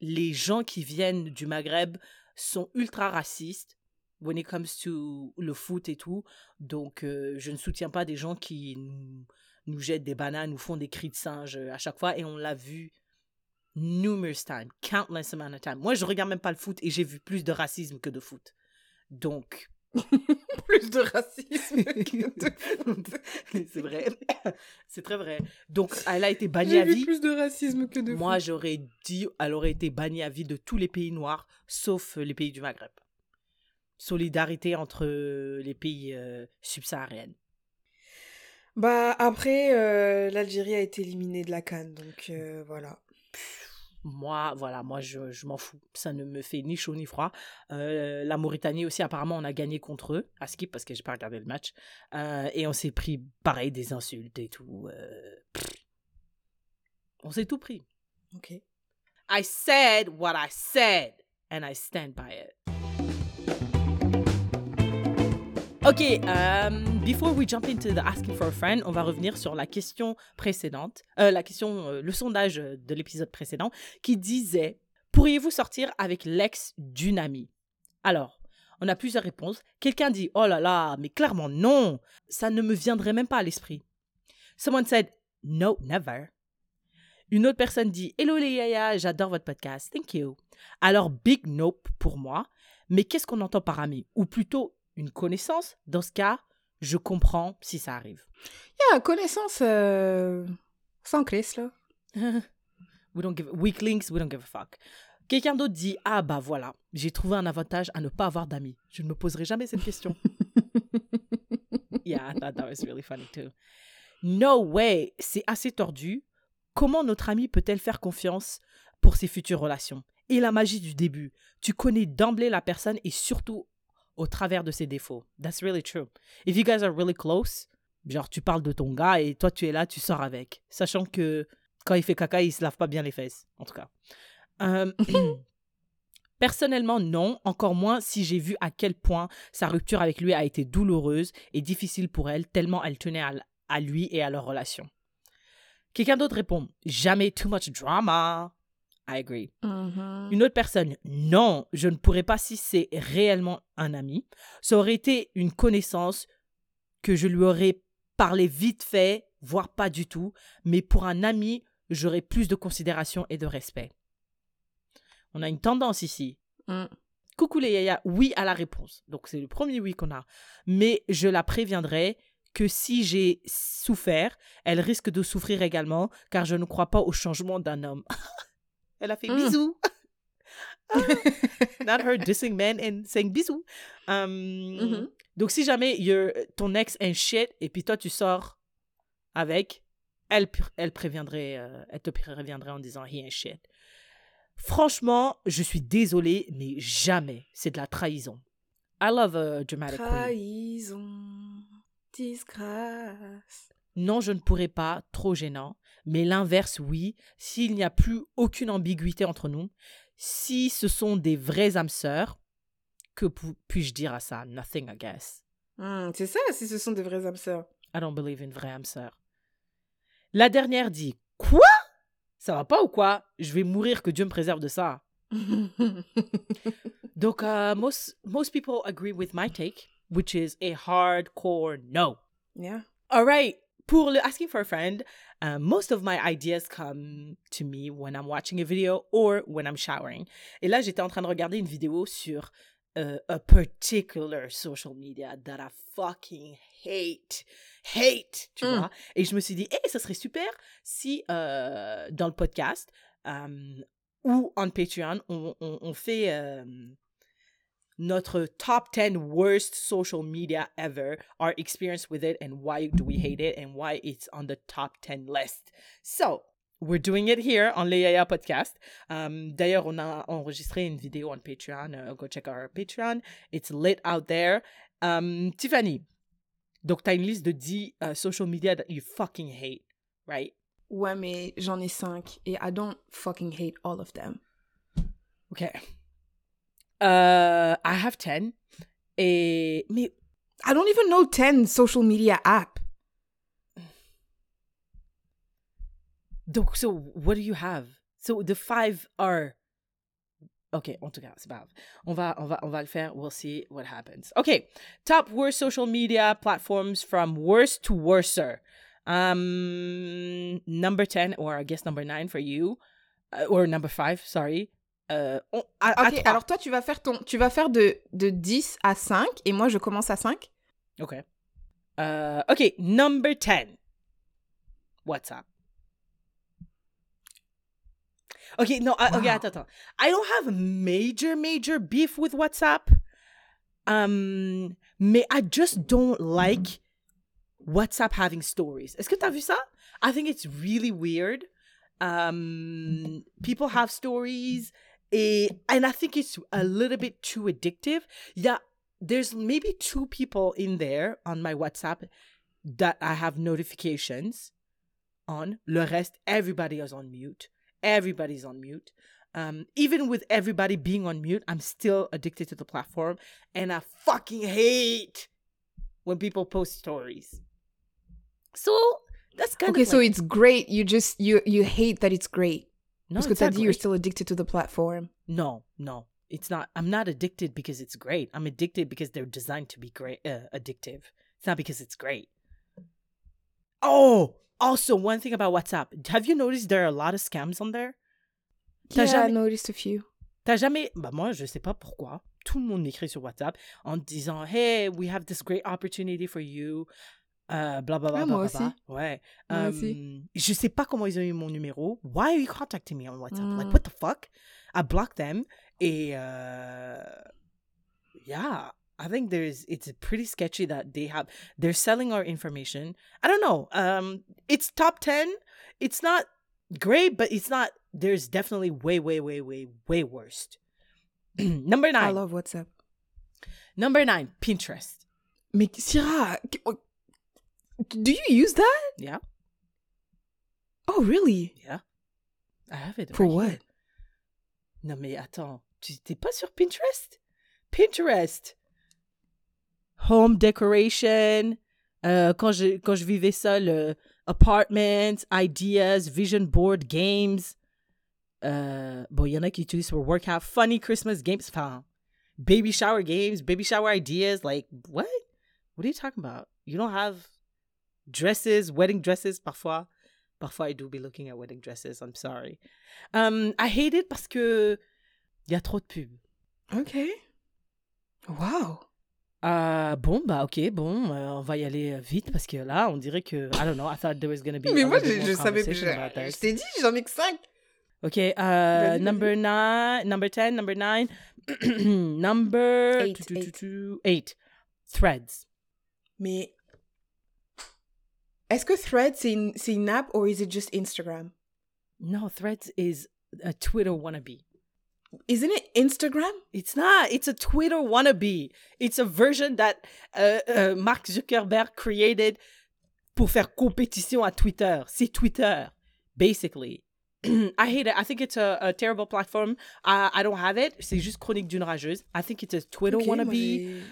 les gens qui viennent du Maghreb sont ultra racistes when it comes to le foot et tout. Donc, euh, je ne soutiens pas des gens qui nous, nous jettent des bananes, nous font des cris de singe euh, à chaque fois. Et on l'a vu numerous times, countless amount of time. Moi, je regarde même pas le foot et j'ai vu plus de racisme que de foot. Donc, (laughs) Plus de racisme que de (laughs) c'est vrai. (coughs) C'est très vrai. Donc, elle a été bannie à vu vie. plus de racisme que de Moi, j'aurais dit, elle aurait été bannie à vie de tous les pays noirs, sauf les pays du Maghreb. Solidarité entre les pays subsahariens. Bah après, euh, l'Algérie a été éliminée de la Cannes, donc euh, voilà. Moi, voilà, moi, je, je m'en fous. Ça ne me fait ni chaud ni froid. Euh, la Mauritanie aussi, apparemment, on a gagné contre eux, à skip, parce que j'ai pas regardé le match. Et on s'est pris, pareil, des insultes et tout. on s'est tout pris. Ok. I said what I said, and I stand by it. Ok, um, before we jump into the asking for a friend, on va revenir sur la question précédente, euh, la question, euh, le sondage de l'épisode précédent, qui disait pourriez-vous sortir avec l'ex d'une amie? Alors, on a plusieurs réponses. Quelqu'un dit oh là là, mais clairement non, ça ne me viendrait même pas à l'esprit. Someone said no, never. Une autre personne dit Hello les yaya, j'adore votre podcast, thank you. Alors, big nope pour moi, mais qu'est-ce qu'on entend par ami? Ou plutôt une connaissance Dans ce cas, je comprends si ça arrive. Yeah, connaissance euh, sans crise, là. (laughs) we don't give weaklings, we don't give a fuck. Quelqu'un d'autre dit Ah bah voilà, j'ai trouvé un avantage à ne pas avoir d'amis. Je ne me poserai jamais cette question. (laughs) yeah, I thought that was really funny too. No way, c'est assez tordu. Comment notre amie peut-elle faire confiance pour ses futures relations? Et la magie du début. Tu connais d'emblée la personne et surtout au travers de ses défauts. That's really true. If you guys are really close, genre tu parles de ton gars et toi tu es là, tu sors avec. Sachant que quand il fait caca, il se lave pas bien les fesses, en tout cas. Euh, (coughs) Personnellement, non, encore moins si j'ai vu à quel point sa rupture avec lui a été douloureuse et difficile pour elle, tellement elle tenait à, à lui et à leur relation. Quelqu'un d'autre répond Jamais too much drama. I agree. Une autre personne, non, je ne pourrais pas si c'est réellement un ami. Ça aurait été une connaissance que je lui aurais parlé vite fait, voire pas du tout. Mais pour un ami, j'aurais plus de considération et de respect. On a une tendance ici. Mm. Coucou les yaya, oui à la réponse. Donc c'est le premier oui qu'on a. Mais je la préviendrai que si j'ai souffert, elle risque de souffrir également, car je ne crois pas au changement d'un homme. (laughs) elle a fait Mm. bisous. (laughs) Ah, Not her dissing men and saying bisous. Um, Mhm. Donc si jamais you're- ton ex est un shit et puis toi tu sors avec, elle, elle préviendrait, euh, elle te préviendrait en disant he ain't shit. Franchement, je suis désolée, mais jamais. C'est de la trahison. I love a dramatic queen. Trahison, disgrâce. Non, je ne pourrais pas, trop gênant. Mais l'inverse, oui, s'il n'y a plus aucune ambiguïté entre nous, si ce sont des vraies âmes sœurs, Que pu- puis-je dire à ça? Nothing, I guess. Hmm, c'est ça, si ce sont de vraies âmes sœurs. I don't believe in vraie âme sœur. La dernière dit Quoi? Ça va pas ou quoi? Je vais mourir, que Dieu me préserve de ça. (laughs) Donc, uh, most, most people agree with my take, which is a hardcore no. yeah. All right. Pour le asking for a friend, uh, most of my ideas come to me when I'm watching a video or when I'm showering. Et là, j'étais en train de regarder une vidéo sur uh, a particular social media that I fucking hate. Hate, tu Mm. vois. Et je me suis dit, hey, ça serait super si euh, dans le podcast um, ou on Patreon, on, on, on fait um, notre top 10 worst social media ever, our experience with it, and why do we hate it, and why it's on the top 10 list. So, we're doing it here on Leia Podcast. Um, D'ailleurs, on a enregistré une vidéo on Patreon. Uh, go check our Patreon. It's lit out there. Um, Tiffany, donc tu as une liste de 10 uh, social media that you fucking hate, right? Ouais, mais j'en ai cinq et I don't fucking hate all of them. Okay. Uh, I have 10. Et, mais I don't even know 10 social media app. So what do you have? So the five are. Ok, en tout cas, c'est pas grave. On va, on va, on va le faire. We'll see what happens. Okay, top worst social media platforms from worst to worser. Um, number ten, or I guess number nine for you, uh, or number five. Sorry. Euh, on- à- à Ok, trois. alors toi, tu vas faire, ton, tu vas faire de, de 10 à 5 et moi, je commence à 5. Okay. Uh, okay, number 10. WhatsApp. Okay, no, I, okay, Wow. attends, attends. I don't have a major, major beef with WhatsApp. Um, mais I just don't like WhatsApp having stories. Est-ce que t'as vu ça? I think it's really weird. Um, people have stories, eh, and I think it's a little bit too addictive. Yeah, there's maybe two people in there on my WhatsApp that I have notifications on. Le reste, everybody is on mute. Everybody's on mute. Um, even with everybody being on mute, I'm still addicted to the platform, and I fucking hate when people post stories. So that's kind of. Okay, of so it's great. You just, you, you hate that it's great. No, Parce que it's t'as not dit you're still addicted to the platform. No, no, it's not. I'm not addicted because it's great. I'm addicted because they're designed to be great, uh, addictive. It's not because it's great. Oh, also one thing about WhatsApp. Have you noticed there are a lot of scams on there? Yeah, I jamais- noticed a few. T'as jamais. Bah, moi, je sais pas pourquoi. Tout le monde écrit sur WhatsApp en disant Hey, we have this great opportunity for you. Euh, bla bla bla Ah, moi aussi. Ouais. Moi Euh, aussi. Je sais pas comment ils ont eu mon numéro. Why are you contacting me on WhatsApp? Like, Mm. what the fuck? I blocked them. Et. Euh, yeah. I think there's it's pretty sketchy that they have they're selling our information. I don't know. Um it's top 10. It's not great, but it's not there's definitely way way way way way worst. (clears throat) Number nine. I 9. love WhatsApp. Number 9, Pinterest. Mais Syrah, do you use that? Yeah. Oh, really? Yeah. I have it. For right what? here. Non mais attends, tu t'es pas sur Pinterest? Pinterest. Home decoration. Euh, quand je quand je vivais seule, euh, apartments, ideas, vision board, games. Euh, bon, il y en a qui utilisent pour workout, funny Christmas games, enfin, baby shower games, baby shower ideas. Like what? What are you talking about? You don't have dresses, wedding dresses, parfois. Parfois, I do be looking at wedding dresses. I'm sorry. Um, I hate it parce que il y a trop de pubs. Okay. Wow. Euh, bon, bah ok, bon, euh, on va y aller euh, vite parce que là, on dirait que, I don't know, I thought there was gonna be Mais moi, je, je savais conversation je, t'ai dit, j'en ai que 5. Ok, uh, vas-y. number nine, number 10, number 9, (clears throat) number Eight, two, two, two, eight. two, eight. Threads. Mais est-ce que Thread, c'est une, une app or is it just Instagram? No, Threads is a Twitter wannabe. Isn't it Instagram? It's not. It's a Twitter wannabe. It's a version that uh, uh, Mark Zuckerberg created pour faire compétition à Twitter. C'est Twitter, basically. (clears throat) I hate it. I think it's a, a terrible platform. I, I don't have it. C'est juste chronique d'une rageuse. I think it's a Twitter Ok, wannabe.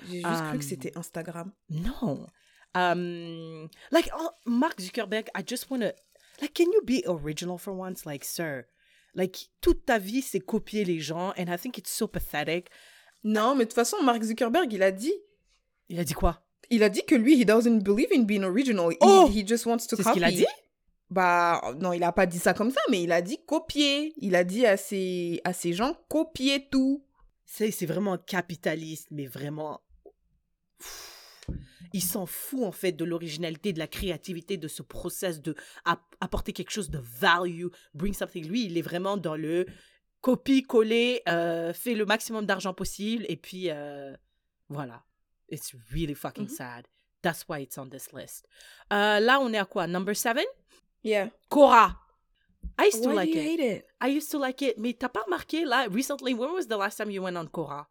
j'ai juste cru Um, que c'était Instagram. No. Um, like oh, Mark Zuckerberg, I just want to like can you be original for once? Like sir? Like toute ta vie c'est copier les gens and I think it's so pathetic. Non, mais de toute façon, Mark Zuckerberg, il a dit. Il a dit quoi? Il a dit que lui, he doesn't believe in being original. He, Oh! he just wants to C'est ce copy. qu'il a dit? Bah, non, il a pas dit ça comme ça, mais il a dit copier. Il a dit à ses, à ses gens, copier tout. C'est c'est vraiment capitaliste mais vraiment il s'en fout en fait de l'originalité, de la créativité, de ce process de app- apporter quelque chose de value, bring something. Lui, il est vraiment dans le copie, coller, euh, fait le maximum d'argent possible et puis euh, voilà. It's really fucking Mhm. sad. That's why it's on this list. Euh, là, on est à quoi? Number seven? Yeah. Cora. I used to Why like do you it. hate it? I used to like it. Mais t'as pas remarqué là, recently, when was the last time you went on Cora?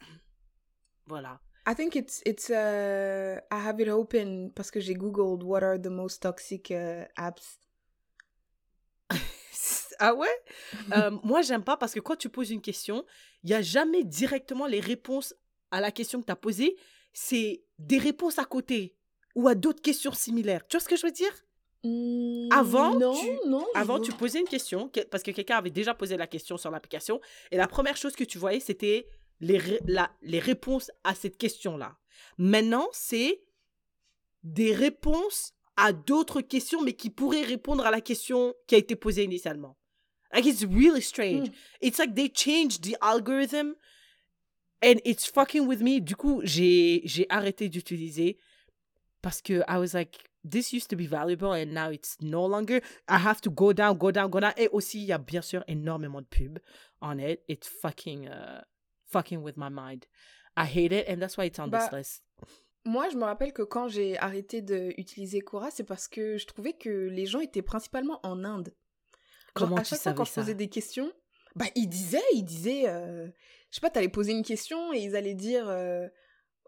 (clears throat) Voilà. I think it's it's uh I have it open parce que j'ai googled what are the most toxic uh, apps. (laughs) Ah ouais? Euh, Moi, j'aime pas parce que quand tu poses une question, il n'y a jamais directement les réponses à la question que tu as posée. C'est des réponses à côté ou à d'autres questions similaires. Tu vois ce que je veux dire? Avant, non, tu- non. Avant, tu posais une question que- parce que quelqu'un avait déjà posé la question sur l'application et la première chose que tu voyais, c'était les, ré- la- les réponses à cette question-là. Maintenant, c'est des réponses à d'autres questions, mais qui pourraient répondre à la question qui a été posée initialement. Like, it's really strange. Hmm. It's like they changed the algorithm and it's fucking with me. Du coup, j'ai j'ai arrêté d'utiliser parce que I was like, this used to be valuable and now it's no longer. I have to go down, go down, go down. Et aussi, il y a bien sûr énormément de pubs on it. It's fucking, uh, fucking with my mind. I hate it and that's why it's on this Bah, list. Moi, je me rappelle que quand j'ai arrêté d'utiliser Quora, c'est parce que je trouvais que les gens étaient principalement en Inde. Genre, Comment à tu chaque fois savais quand je posais des questions, bah ils disaient, ils disaient, euh, je sais pas, t'allais poser une question et ils allaient dire, euh,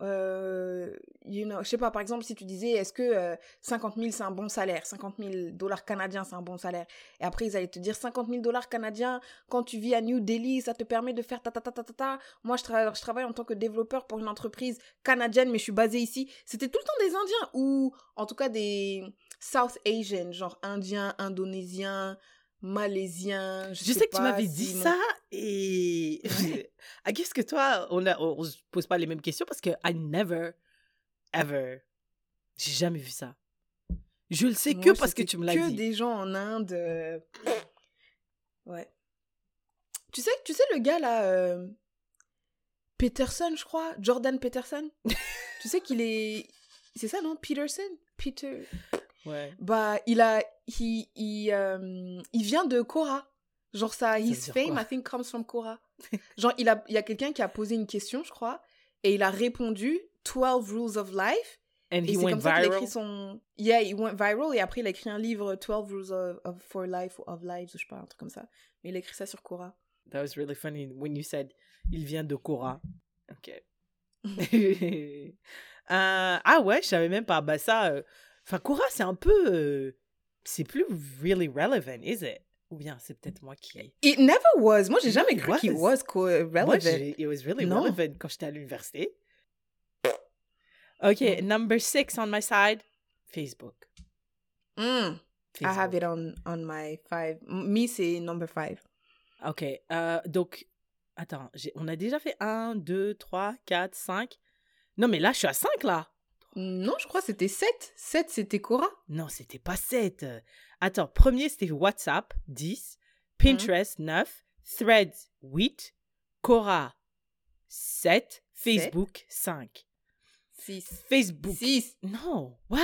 euh, you know, je sais pas, par exemple, si tu disais, est-ce que euh, 50 000 c'est un bon salaire, 50 000 dollars canadiens c'est un bon salaire, et après ils allaient te dire 50 000 dollars canadiens quand tu vis à New Delhi, ça te permet de faire ta ta ta ta ta ta. Moi je, tra- je travaille en tant que développeur pour une entreprise canadienne, mais je suis basée ici. C'était tout le temps des Indiens ou en tout cas des South Asian, genre Indiens, Indonésiens, Malaisiens. Je, Je sais, que tu m'avais dit mon- ça et I guess que toi, on a, on, on se pose pas les mêmes questions parce que I never, ever, j'ai jamais vu ça. Je le sais que parce que tu me l'as que dit. des gens en Inde. euh, (coughs) Ouais. Tu sais, tu sais le gars là, euh, Peterson, je crois, Jordan Peterson? (laughs) tu sais qu'il est, c'est ça non, Peterson, Peter. Ouais. Bah, il a, il, il, euh, il vient de Quora. Genre ça, his fame, I think, comes from Quora. (laughs) Genre, il, a, il y a quelqu'un qui a posé une question, je crois, et il a répondu 12 Rules of Life. And Et he went comme ça viral. écrit son... Yeah, il went viral, et après il a écrit un livre 12 Rules of, of- for Life, ou of Lives, ou je sais pas, un truc comme ça. Mais il a écrit ça sur Quora. That was really funny when you said il vient de Cora. Ok. (laughs) (laughs) Euh, ah ouais, je savais même pas. Bah ça, euh, enfin Cora, c'est un peu, euh, c'est plus really relevant, is it? Ou bien c'est peut-être moi qui. It never was. Moi, j'ai jamais it cru qu'il was. was co- relevant. Moi, it was really Non. relevant quand j'étais à l'université. Ok, number six on my side, Facebook. Mm. I have it on, on my five. Me, c'est number five. Ok, euh, donc, attends, on a déjà fait 1, 2, 3, 4, 5. Non, mais là, je suis à 5 là. Non, je crois que c'était 7. 7, c'était Quora. Non, c'était pas 7. Attends, premier, c'était WhatsApp, 10. Pinterest, 9. Threads, 8. Quora, 7. Facebook, 5. 6. Facebook. 6. Non, what?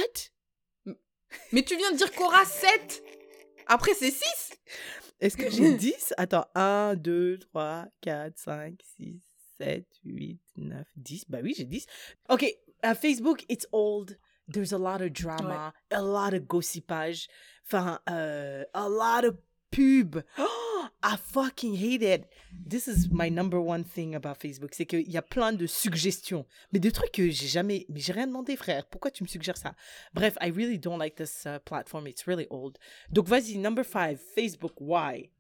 Mais tu viens de dire Quora 7 Après, c'est 6 Est-ce que j'ai (laughs) 10 Attends, 1, 2, 3, 4, 5, 6, 7, 8, 9, 10. Bah oui, j'ai 10. Ok, uh, Facebook, it's old. There's a lot of drama, a lot of gossipage. Enfin, euh, a lot of pubs. (gasps) Oh, I fucking hate it. This is my number one thing about Facebook. C'est qu'il y a plein de suggestions. Mais des trucs que j'ai jamais. Mais j'ai rien demandé, frère. Pourquoi tu me suggères ça? Bref, I really don't like this uh, platform. It's really old. Donc, vas-y, number five, Facebook. Why?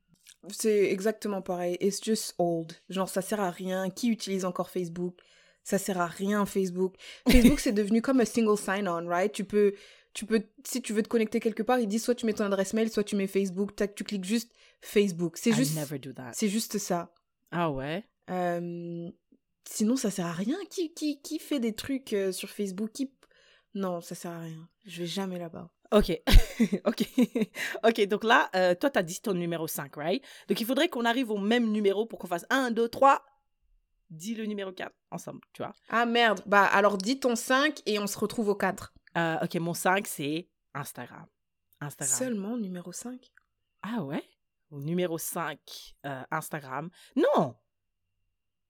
C'est exactement pareil. It's just old. Genre, ça sert à rien. Qui utilise encore Facebook? Ça sert à rien, Facebook. Facebook, c'est devenu comme un single sign-on, right? Tu peux, tu peux, si tu veux te connecter quelque part, ils disent soit tu mets ton adresse mail, soit tu mets Facebook. Tac, tu cliques juste Facebook. C'est juste, c'est juste ça. Ah ouais? Euh, sinon, ça sert à rien. Qui, qui, qui fait des trucs euh, sur Facebook? Qui... Non, ça sert à rien. Je vais jamais là-bas. Ok, (laughs) ok, (laughs) ok. Donc là, euh, toi, t'as dit ton numéro 5, right? Donc il faudrait qu'on arrive au même numéro pour qu'on fasse 1, 2, 3. Dis le numéro 4 ensemble, tu vois. Ah merde. Bah alors dis ton 5 et on se retrouve au 4. Euh, ok, mon 5, c'est Instagram. Instagram. Seulement numéro 5 Ah ouais? Numéro 5, euh, Instagram. Non!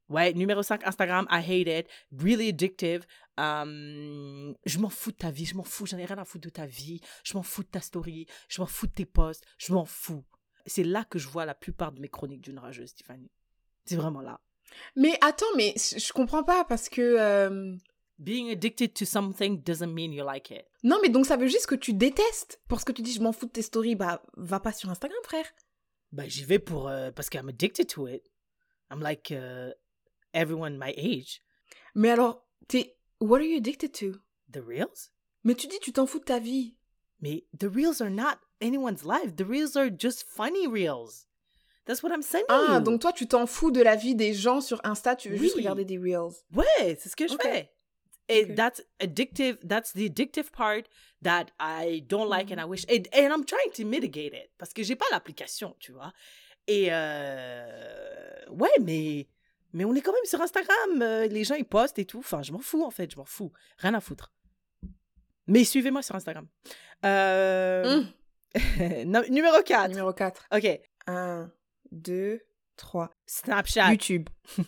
Ouais, numéro 5, Instagram, I hate it. Really addictive. Um, je m'en fous de ta vie, je m'en fous, j'en ai rien à foutre de ta vie. Je m'en fous de ta story, je m'en fous de tes posts, je m'en fous. C'est là que je vois la plupart de mes chroniques d'une rageuse, Tiffany. C'est vraiment là. Mais attends, mais je comprends pas parce que... euh, Being addicted to something doesn't mean you like it. Non, mais donc ça veut juste que tu détestes. Parce que tu dis je m'en fous de tes stories, bah va pas sur Instagram, frère. Bah, j'y vais pour. euh, parce que I'm addicted to it. I'm like uh, everyone my age. Mais alors, t'es... What are you addicted to? The reels? Mais tu dis tu t'en fous de ta vie. Mais the reels are not anyone's life. The reels are just funny reels. That's what I'm saying. Ah, donc toi tu t'en fous de la vie des gens sur Insta, tu veux juste regarder des reels. Ouais, c'est ce que je fais. And Ok. that's addictive. That's the addictive part that I don't like Mhm. and I wish. And, and I'm trying to mitigate it. Parce que j'ai pas l'application, tu vois. Et euh, ouais, mais, mais on est quand même sur Instagram. euh, les gens, ils postent et tout. Enfin, je m'en fous, en fait. Je m'en fous. Rien à foutre. Mais suivez-moi sur Instagram. Euh, (laughs) no- numéro 4. Numéro 4. OK. 1, 2, 3. Snapchat. YouTube. (laughs)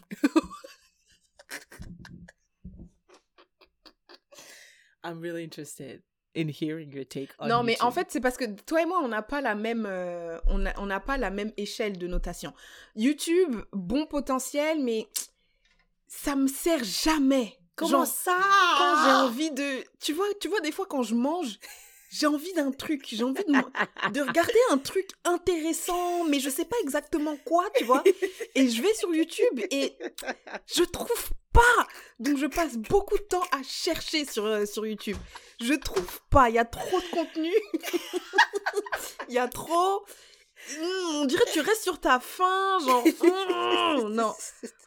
I'm really interested in hearing your take on non, mais en fait, c'est parce que toi et moi, on n'a pas la même, euh, on n'a on pas la même échelle de notation. YouTube, bon potentiel, mais ça me sert jamais. Comment Genre, ça? quand j'ai envie de, tu vois, tu vois, des fois quand je mange, j'ai envie d'un truc, j'ai envie de, de regarder un truc intéressant, mais je sais pas exactement quoi, tu vois. Et je vais sur YouTube et je trouve pas. Donc je passe beaucoup de temps à chercher sur, euh, sur YouTube. Je trouve pas. Il y a trop de contenu. (laughs) Il y a trop. Hmm, on dirait que tu restes sur ta faim, genre. hmm, non,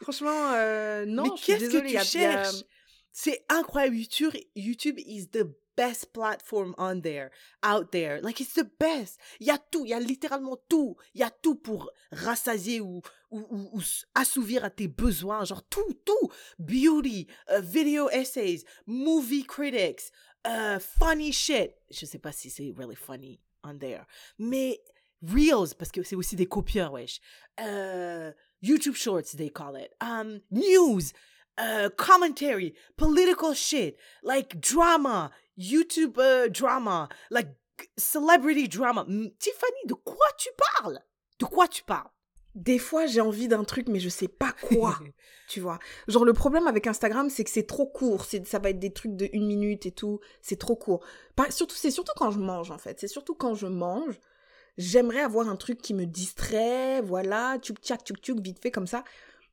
franchement, euh, non. mais qu'est-ce que tu y a- a- cherches? C'est incroyable. YouTube, YouTube is the best platform on there, out there. Like, it's the best. Il y tout. Il a littéralement tout. Il y a tout pour rassasier ou, ou, assouvir à tes besoins. Genre, tout, tout. Beauty, euh, video essays, movie critics, euh, funny shit. Je sais pas si c'est really funny on there. Mais Reels, parce que c'est aussi des copieurs, wesh. Euh, YouTube Shorts, they call it. Um, news, uh, commentary, political shit, like drama, YouTube uh, drama, like celebrity drama. Tiffany, de quoi tu parles? De quoi tu parles? Des fois, j'ai envie d'un truc, mais je sais pas quoi. (laughs) tu vois. Genre, le problème avec Instagram, c'est que c'est trop court. C'est, ça va être des trucs de une minute et tout. C'est trop court. Pas- surtout, c'est surtout quand je mange, en fait. C'est surtout quand je mange. J'aimerais avoir un truc qui me distrait, voilà, tchouk tchac, tchouk tchouk, vite fait comme ça.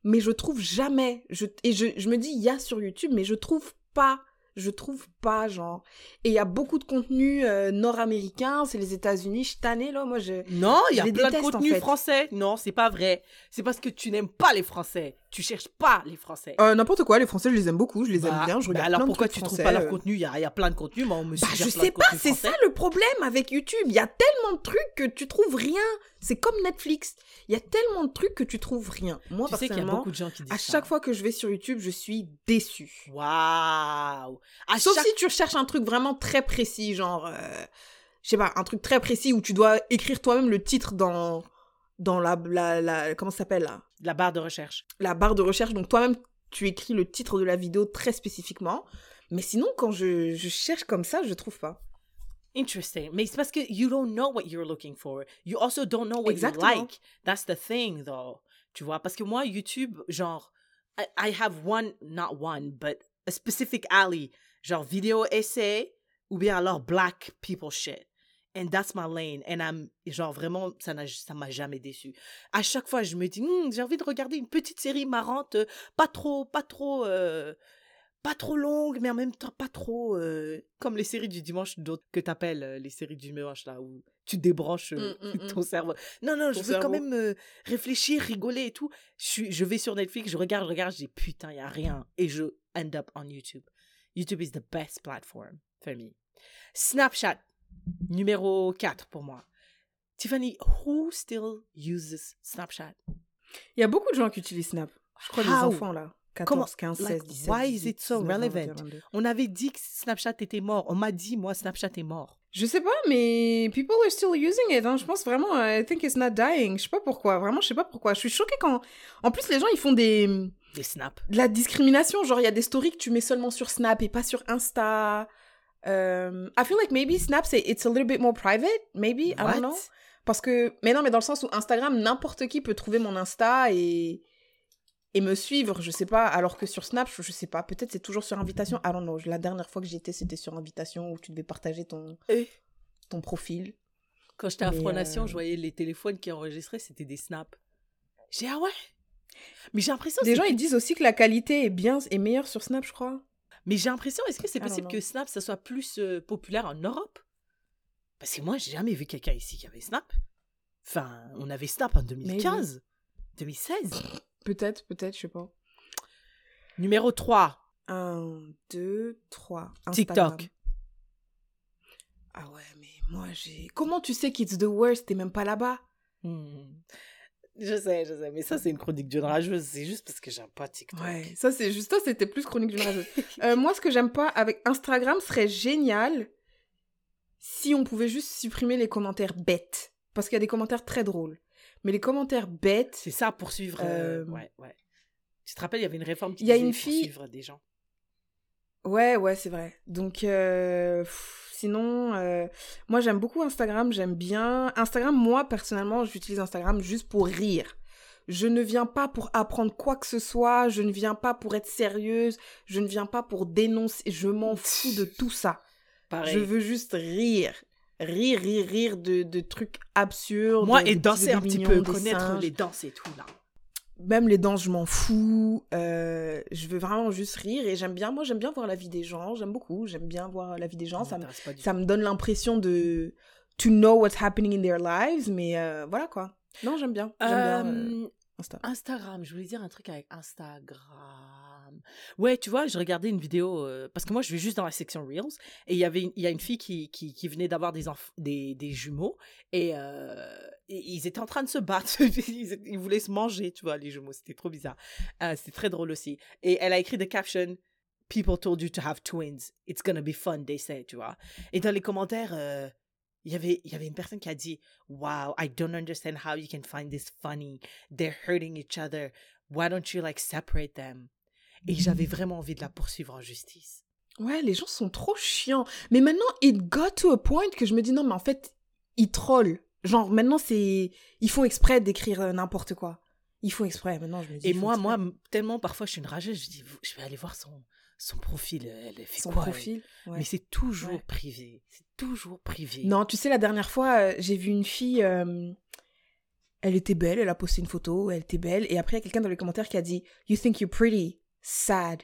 Mais je trouve jamais. Je, et je, je me dis, il y a sur YouTube, mais je trouve pas. Je trouve pas, genre. Et il y a beaucoup de contenu euh, nord-américain, c'est les États-Unis. Je tannée, là. Moi, je. Non, il y a plein de en contenu fait. français. Non, c'est pas vrai. C'est parce que tu n'aimes pas les Français. Tu cherches pas les Français. Euh, n'importe quoi, les Français, je les aime beaucoup, je les Bah, aime bien, je bah regarde alors plein de pourquoi tu trouves pas leur contenu? Il y a, y a plein de contenu. Moi, on me Bah, je sais pas, c'est ça le problème avec YouTube. Il y a tellement de trucs que tu trouves rien. C'est comme Netflix. Il y a tellement de trucs que tu trouves rien. Moi, Tu sais qu'il y a personnellement, beaucoup de gens qui disent à ça. chaque fois que je vais sur YouTube, je suis déçue. Waouh Sauf chaque si tu recherches un truc vraiment très précis, genre, euh, je sais pas, un truc très précis où tu dois écrire toi-même le titre dans, dans la, la, la comment ça s'appelle là? La barre de recherche. la barre de recherche. Donc toi-même, tu écris le titre de la vidéo très spécifiquement. Mais sinon, quand je, je cherche comme ça, je trouve pas. Interesting. Mais c'est parce que you don't know what you're looking for. You also don't know what Exactement. you like. That's the thing, though. Tu vois, parce que moi, YouTube, genre, I, I have one, not one, but a specific alley. Genre, vidéo essai ou bien alors black people shit. And that's my lane. And I'm, genre, vraiment, ça n'a- ça m'a jamais déçu. À chaque fois, je me dis, Hmm, j'ai envie de regarder une petite série marrante, euh, pas trop, pas trop, euh, pas trop longue, mais en même temps pas trop euh, comme les séries du dimanche d'autres que t'appelles euh, les séries du dimanche là où tu débranches euh, Mm, mm, mm. ton cerveau. Non non, je veux quand même réfléchir, rigoler et tout. Je suis, je vais sur Netflix, je regarde, je regarde, je dis putain y a rien et je end up on YouTube. YouTube is the best platform for me. Snapchat numéro 4 pour moi. Tiffany, who still uses Snapchat? Il y a beaucoup de gens qui utilisent Snap. Je crois les How? enfants là. 14, Comment- 15, like, 16, 17. why is 18, it so 19, 20, relevant? 21, 22. On avait dit que Snapchat était mort. On m'a dit, moi, Snapchat est mort. Je sais pas, mais people are still using it. hein. Je pense vraiment, I think it's not dying. Je sais pas pourquoi. Vraiment, je sais pas pourquoi. Je suis choquée quand. En plus, les gens, ils font des. Des snaps. de la discrimination. Genre, il y a des stories que tu mets seulement sur Snap et pas sur Insta. Euh, I feel like maybe Snap, c'est it's a little bit more private. Maybe, I What? don't know. Parce que. Mais non, mais dans le sens où Instagram, n'importe qui peut trouver mon Insta et. Et me suivre, je sais pas. Alors que sur Snap, je, je sais pas. Peut-être c'est toujours sur invitation. I don't know. La dernière fois que j'y étais, c'était sur invitation où tu devais partager ton, Eh. ton profil. Quand j'étais à Fronation, euh, je voyais les téléphones qui enregistraient, c'était des snaps. J'ai dit, ah ouais? Mais j'ai l'impression Des c'est gens, ils disent aussi que la qualité est bien, est meilleure sur Snap, je crois. Mais j'ai l'impression, est-ce que c'est don't possible que Snap, ça soit plus euh, populaire en Europe? Parce que moi, j'ai jamais vu quelqu'un ici qui avait Snap. Enfin, on avait Snap en 2015, 2016. Peut-être, peut-être, je sais pas. Numéro 3, 1, 2, 3. TikTok. Ah ouais, mais moi j'ai. Comment tu sais qu'it's the worst? T'es même pas là-bas Hmm. Je sais, je sais, mais ça, c'est une chronique d'une rageuse. C'est juste parce que j'aime pas TikTok. Ouais, ça c'est juste ça, c'était plus chronique d'une rageuse. (laughs) Euh, moi, ce que j'aime pas avec Instagram serait génial si on pouvait juste supprimer les commentaires bêtes. Parce qu'il y a des commentaires très drôles. Mais les commentaires bêtes. C'est ça, poursuivre. euh, Euh, Ouais, ouais. Tu te rappelles, il y avait une réforme qui Il y a disait une fille- poursuivre des gens. Ouais, ouais, c'est vrai. Donc, euh, pff, sinon, euh, moi j'aime beaucoup Instagram, j'aime bien. Instagram, moi personnellement, j'utilise Instagram juste pour rire. Je ne viens pas pour apprendre quoi que ce soit, je ne viens pas pour être sérieuse, je ne viens pas pour dénoncer, je m'en (laughs) fous de tout ça. Pareil. Je veux juste rire. Rire, rire, rire de, de trucs absurdes. Moi, et danser un petit peu, connaître singes. les danses et tout, là. Même les danses, je m'en fous. Euh, je veux vraiment juste rire et j'aime bien. Moi, j'aime bien voir la vie des gens. J'aime beaucoup. J'aime bien voir la vie des gens. Ça me, ça donne l'impression de to know what's happening in their lives. Mais euh, voilà quoi. Non, j'aime bien. Bien euh, Insta. Instagram, je voulais dire un truc avec Instagram. Ouais, tu vois, je regardais une vidéo, parce que moi je vais juste dans la section Reels, et il y avait il y a une fille qui, qui, qui venait d'avoir des, des, des jumeaux, et ils étaient en train de se battre, (laughs) ils, ils voulaient se manger, tu vois, les jumeaux, c'était trop bizarre. Euh, c'était très drôle aussi. Et elle a écrit des captions, People told you to have twins, it's gonna be fun, they say, tu vois. Et dans les commentaires, euh, il avait, il y avait une personne qui a dit Wow, I don't understand how you can find this funny. They're hurting each other. Why don't you like separate them? Et j'avais vraiment envie de la poursuivre en justice. Ouais, les gens sont trop chiants. Mais maintenant, it got to a point que je me dis non, mais en fait, ils trollent. Genre, maintenant, c'est. Ils font exprès d'écrire euh, n'importe quoi. Ils font exprès. Maintenant, je me dis. Et moi, moi, tellement parfois je suis une rageuse, je dis Je vais aller voir son, son profil. Elle fait Son quoi elle profil. ouais. Mais c'est toujours Ouais. privé. C'est toujours privé. Non, tu sais, la dernière fois, euh, j'ai vu une fille. euh, elle était belle, elle a posté une photo, elle était belle. Et après, il y a quelqu'un dans les commentaires qui a dit You think you're pretty, sad.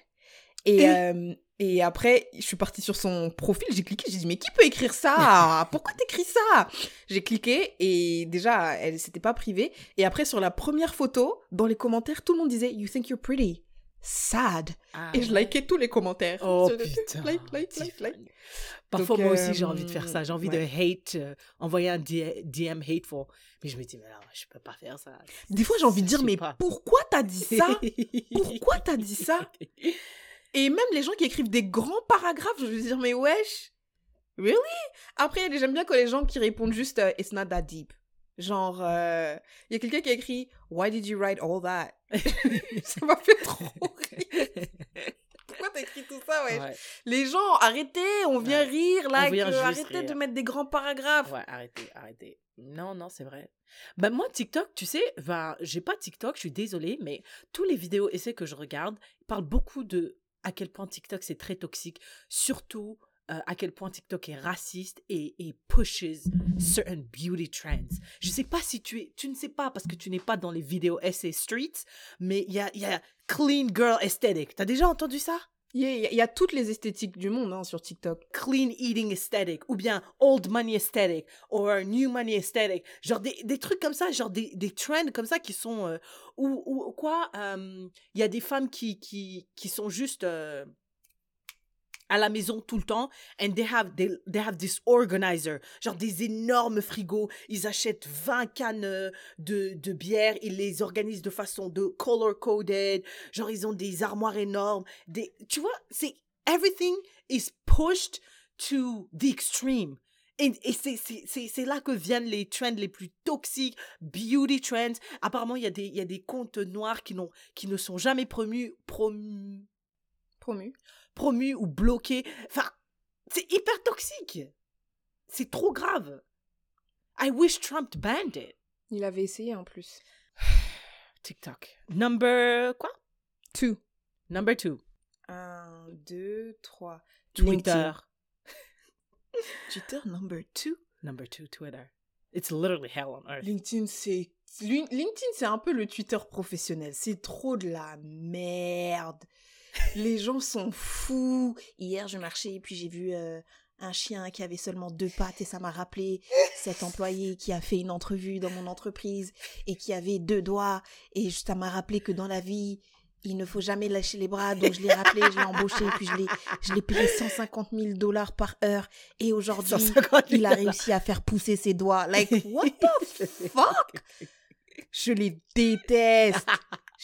Et, Et- euh, et après, je suis partie sur son profil, j'ai cliqué, j'ai dit Mais qui peut écrire ça? (laughs) Pourquoi t'écris ça? J'ai cliqué et déjà, elle c'était pas privé. Et après, sur la première photo, dans les commentaires, tout le monde disait You think you're pretty, sad. Ah, Et je likais tous les commentaires. Oh putain. Like, like, like, like. Parfois, Donc, moi aussi, j'ai envie de faire euh, ça. J'ai envie ouais. de hate, euh, envoyer un DM hateful. Mais je me dis, mais non, je peux pas faire ça. Des fois, j'ai envie de dire Mais pas. pourquoi t'as dit ça? (laughs) Pourquoi t'as dit ça? (laughs) Et même les gens qui écrivent des grands paragraphes, je veux dire, mais wesh, really? Après, j'aime bien quand les gens qui répondent juste euh, It's not that deep. Genre, il y a quelqu'un qui a écrit Why did you write all that? (laughs) Ça m'a fait trop rire. Pourquoi t'as t'écris tout ça. Ouais, Les gens, arrêtez, on vient Ouais. rire, là, que- juste arrêtez rire. de mettre des grands paragraphes. ouais, arrêtez, arrêtez. Non, non, c'est vrai. Bah, moi, TikTok, tu sais, ben, j'ai pas TikTok, je suis désolée, mais tous les vidéos essais que je regarde parlent beaucoup de à quel point TikTok c'est très toxique, surtout euh, à quel point TikTok est raciste et, et pushes certain beauty trends. Je sais pas si tu es, tu ne sais pas parce que tu n'es pas dans les vidéos essais streets, mais il y a, y a clean girl aesthetic. T'as déjà entendu ça? Il y, a- toutes les esthétiques du monde hein, sur TikTok. clean eating aesthetic ou bien old money aesthetic ou new money aesthetic genre des, des trucs comme ça genre des, des trends comme ça qui sont euh, ou, ou quoi euh, il y a des femmes qui qui, qui sont juste euh, à la maison tout le temps and they have they, they have this organizer. Genre des énormes frigos. Ils achètent 20 cannes euh, de, de bière. Ils les organisent de façon de color coded. Genre ils ont des armoires énormes. Tu vois c'est everything is pushed to the extreme. Et, et c'est- là que viennent les trends les plus toxiques, beauty trends. Apparemment, il y, a des- il y a des comptes noirs qui, qui ne sont jamais promus, promus, Promu. ou bloqués. Enfin, c'est hyper toxique. C'est trop grave. I wish Trump banned it. Il avait essayé en plus. (sighs) TikTok. Number quoi? Two. Number two. Un, deux, trois. Twitter. (laughs) Twitter number two? Number two, Twitter. It's literally hell on earth. LinkedIn, c'est. Lin- LinkedIn, c'est un peu le Twitter professionnel. C'est trop de la merde. Les gens sont fous. Hier, je marchais et puis j'ai vu euh, un chien qui avait seulement deux pattes et ça m'a rappelé cet employé qui a fait une entrevue dans mon entreprise et qui avait deux doigts. Et ça m'a rappelé que dans la vie, il ne faut jamais lâcher les bras. Donc je l'ai rappelé, je l'ai embauché, puis je l'ai, je l'ai payé 150 000 dollars par heure. Et aujourd'hui, 150 000 il a réussi à faire pousser ses doigts. Like, what the (laughs) fuck? Je les déteste.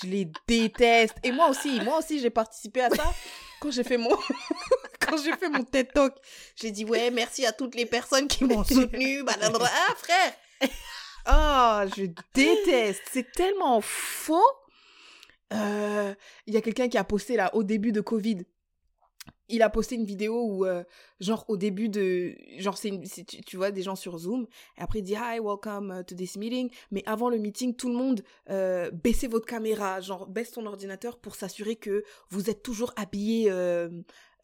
Je les déteste. Et moi aussi, moi aussi, j'ai participé à ça quand j'ai fait mon, (laughs) quand j'ai fait mon TED Talk. J'ai dit, ouais, merci à toutes les personnes qui m'ont soutenu. blablabla. Ah, frère! Ah, je déteste. C'est tellement faux. Euh, Il y a quelqu'un qui a posté là au début de Covid. Il a posté une vidéo où, euh, genre, au début de. Genre, c'est tu, tu vois des gens sur Zoom. Et après, il dit Hi, welcome uh, to this meeting. Mais avant le meeting, tout le monde, euh, baissez votre caméra. Genre, baisse ton ordinateur pour s'assurer que vous êtes toujours habillé. Euh,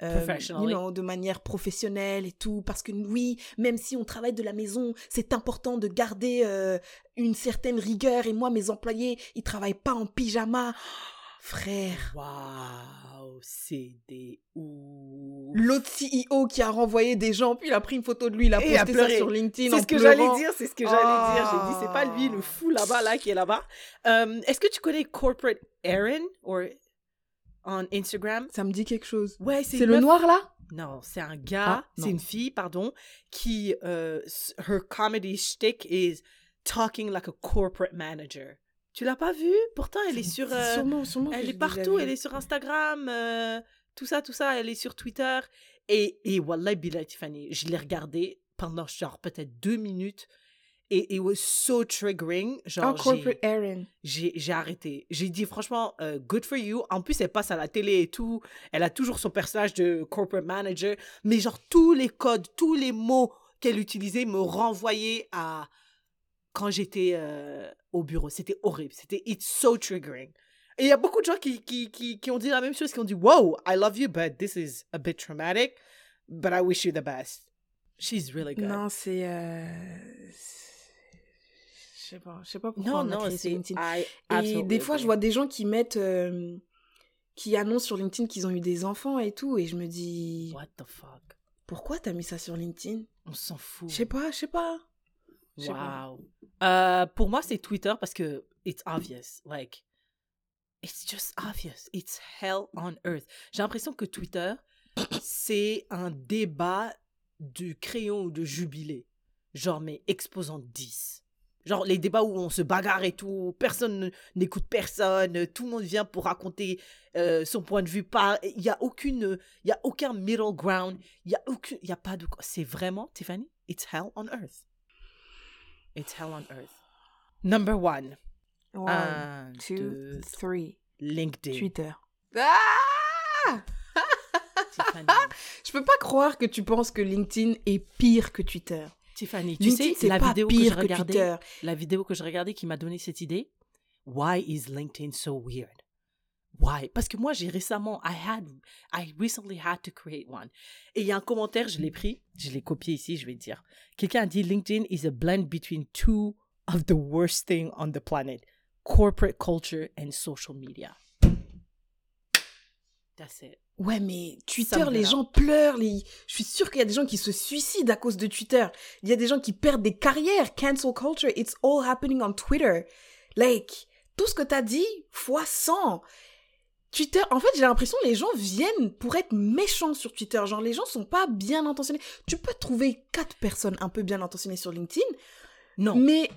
euh, you Professionally. know, de manière professionnelle et tout. Parce que oui, même si on travaille de la maison, c'est important de garder euh, une certaine rigueur. Et moi, mes employés, ils travaillent pas en pyjama. Frère. Waouh, c'est des ouf. L'autre CEO qui a renvoyé des gens, puis il a pris une photo de lui, il a Et il a posté ça sur LinkedIn. C'est ce que j'allais dire, c'est ce que j'allais dire. J'ai dit, c'est pas lui, le fou là-bas, là, qui est là-bas. Euh, Est-ce que tu connais Corporate Aaron or on Instagram? Ça me dit quelque chose. Ouais, C'est le meuf- noir là? Non, c'est un gars, Ah, c'est une fille, pardon, qui, euh, her comedy shtick is talking like a corporate manager. Tu l'as pas vue? Pourtant, elle est sur... euh, Sûrement, sûrement. elle est partout, elle est sur Instagram, euh, tout ça, tout ça, elle est sur Twitter. Et, et Wallah Billah Tiffany, je l'ai regardée pendant genre peut-être deux minutes et it was so triggering. Genre, j'ai j'ai arrêté. J'ai dit franchement, euh, good for you. En plus, elle passe à la télé et tout. Elle a toujours son personnage de corporate manager. Mais genre, tous les codes, tous les mots qu'elle utilisait me renvoyaient à quand j'étais euh, au bureau. C'était horrible. C'était it's so triggering. Et il y a beaucoup de gens qui, qui, qui, qui ont dit la même chose, qui ont dit, wow, I love you, but this is a bit traumatic. But I wish you the best. She's really good. Non, c'est. euh, Je sais pas, je sais pas pourquoi non, on a non, c'est... LinkedIn. I Et des fois, je vois des gens qui mettent. euh, qui annoncent sur LinkedIn qu'ils ont eu des enfants et tout. Et je me dis. What the fuck? Pourquoi t'as mis ça sur LinkedIn? On s'en fout. Je sais pas, je sais pas. Wow. Euh, pour moi, c'est Twitter parce que it's obvious. Like, it's just obvious. It's hell on earth. J'ai l'impression que Twitter, c'est un débat du crayon ou de jubilé. Genre, mais exposant 10. Genre, les débats où on se bagarre et tout, personne ne- n'écoute personne, tout le monde vient pour raconter euh, son point de vue. Il y a a aucun middle ground. Il y a a pas de, c'est vraiment, Tiffany, it's hell on earth. It's hell on earth? Number one. One, Un, two, deux, three. LinkedIn. Twitter. Ah Tiffany, (laughs) Je peux pas croire que tu penses que LinkedIn est pire que Twitter. Tiffany, tu LinkedIn, sais, c'est la pas vidéo que pire je que regardais, la vidéo que je regardais qui m'a donné cette idée. Why is LinkedIn so weird? Why? Parce que moi, j'ai récemment, I had, I recently had to create one. Et il y a un commentaire, je l'ai pris, je l'ai copié ici, je vais dire. Quelqu'un a dit LinkedIn is a blend between two of the worst thing on the planet. Corporate culture and social media. That's it. Ouais, mais Twitter, les gens pleurent. Les... Je suis sûre qu'il y a des gens qui se suicident à cause de Twitter. Il y a des gens qui perdent des carrières. Cancel culture, it's all happening on Twitter. Like, tout ce que t'as dit, fois 100. Twitter, en fait, j'ai l'impression les gens viennent pour être méchants sur Twitter. Genre, les gens sont pas bien intentionnés. Tu peux trouver quatre personnes un peu bien intentionnées sur LinkedIn, Non. mais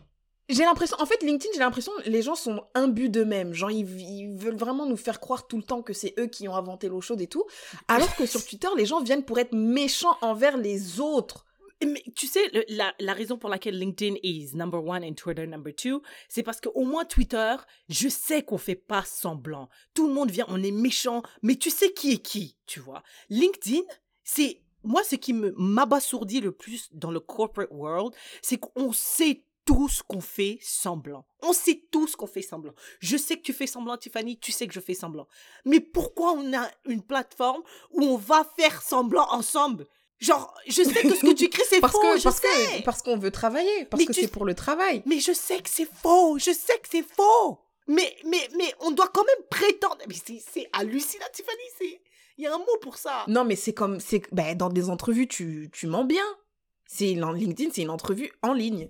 j'ai l'impression, en fait, LinkedIn, j'ai l'impression les gens sont imbus d'eux-mêmes. Genre, ils, ils veulent vraiment nous faire croire tout le temps que c'est eux qui ont inventé l'eau chaude et tout. Alors que sur Twitter, les gens viennent pour être méchants envers les autres. Mais tu sais, la, la raison pour laquelle LinkedIn is number one and Twitter number two, c'est parce qu'au moins Twitter, je sais qu'on fait pas semblant. Tout le monde vient, on est méchant, mais tu sais qui est qui, tu vois. LinkedIn, c'est moi ce qui m'abasourdit le plus dans le corporate world, c'est qu'on sait tous qu'on fait semblant. On sait tous qu'on fait semblant. Je sais que tu fais semblant, Tiffany, tu sais que je fais semblant. Mais pourquoi on a une plateforme où on va faire semblant ensemble? Genre, je sais que ce que tu écris, c'est (laughs) Parce faux, que, je parce sais. que, parce qu'on veut travailler. Parce Mais que tu- c'est pour le travail. Mais je sais que c'est faux, je sais que c'est faux. Mais, mais, mais on doit quand même prétendre. Mais c'est, hallucinant, Tiffany. C'est... Il y a un mot pour ça. Non, mais c'est comme, c'est, ben, dans des entrevues, tu, tu mens bien. C'est, LinkedIn, c'est une entrevue en ligne.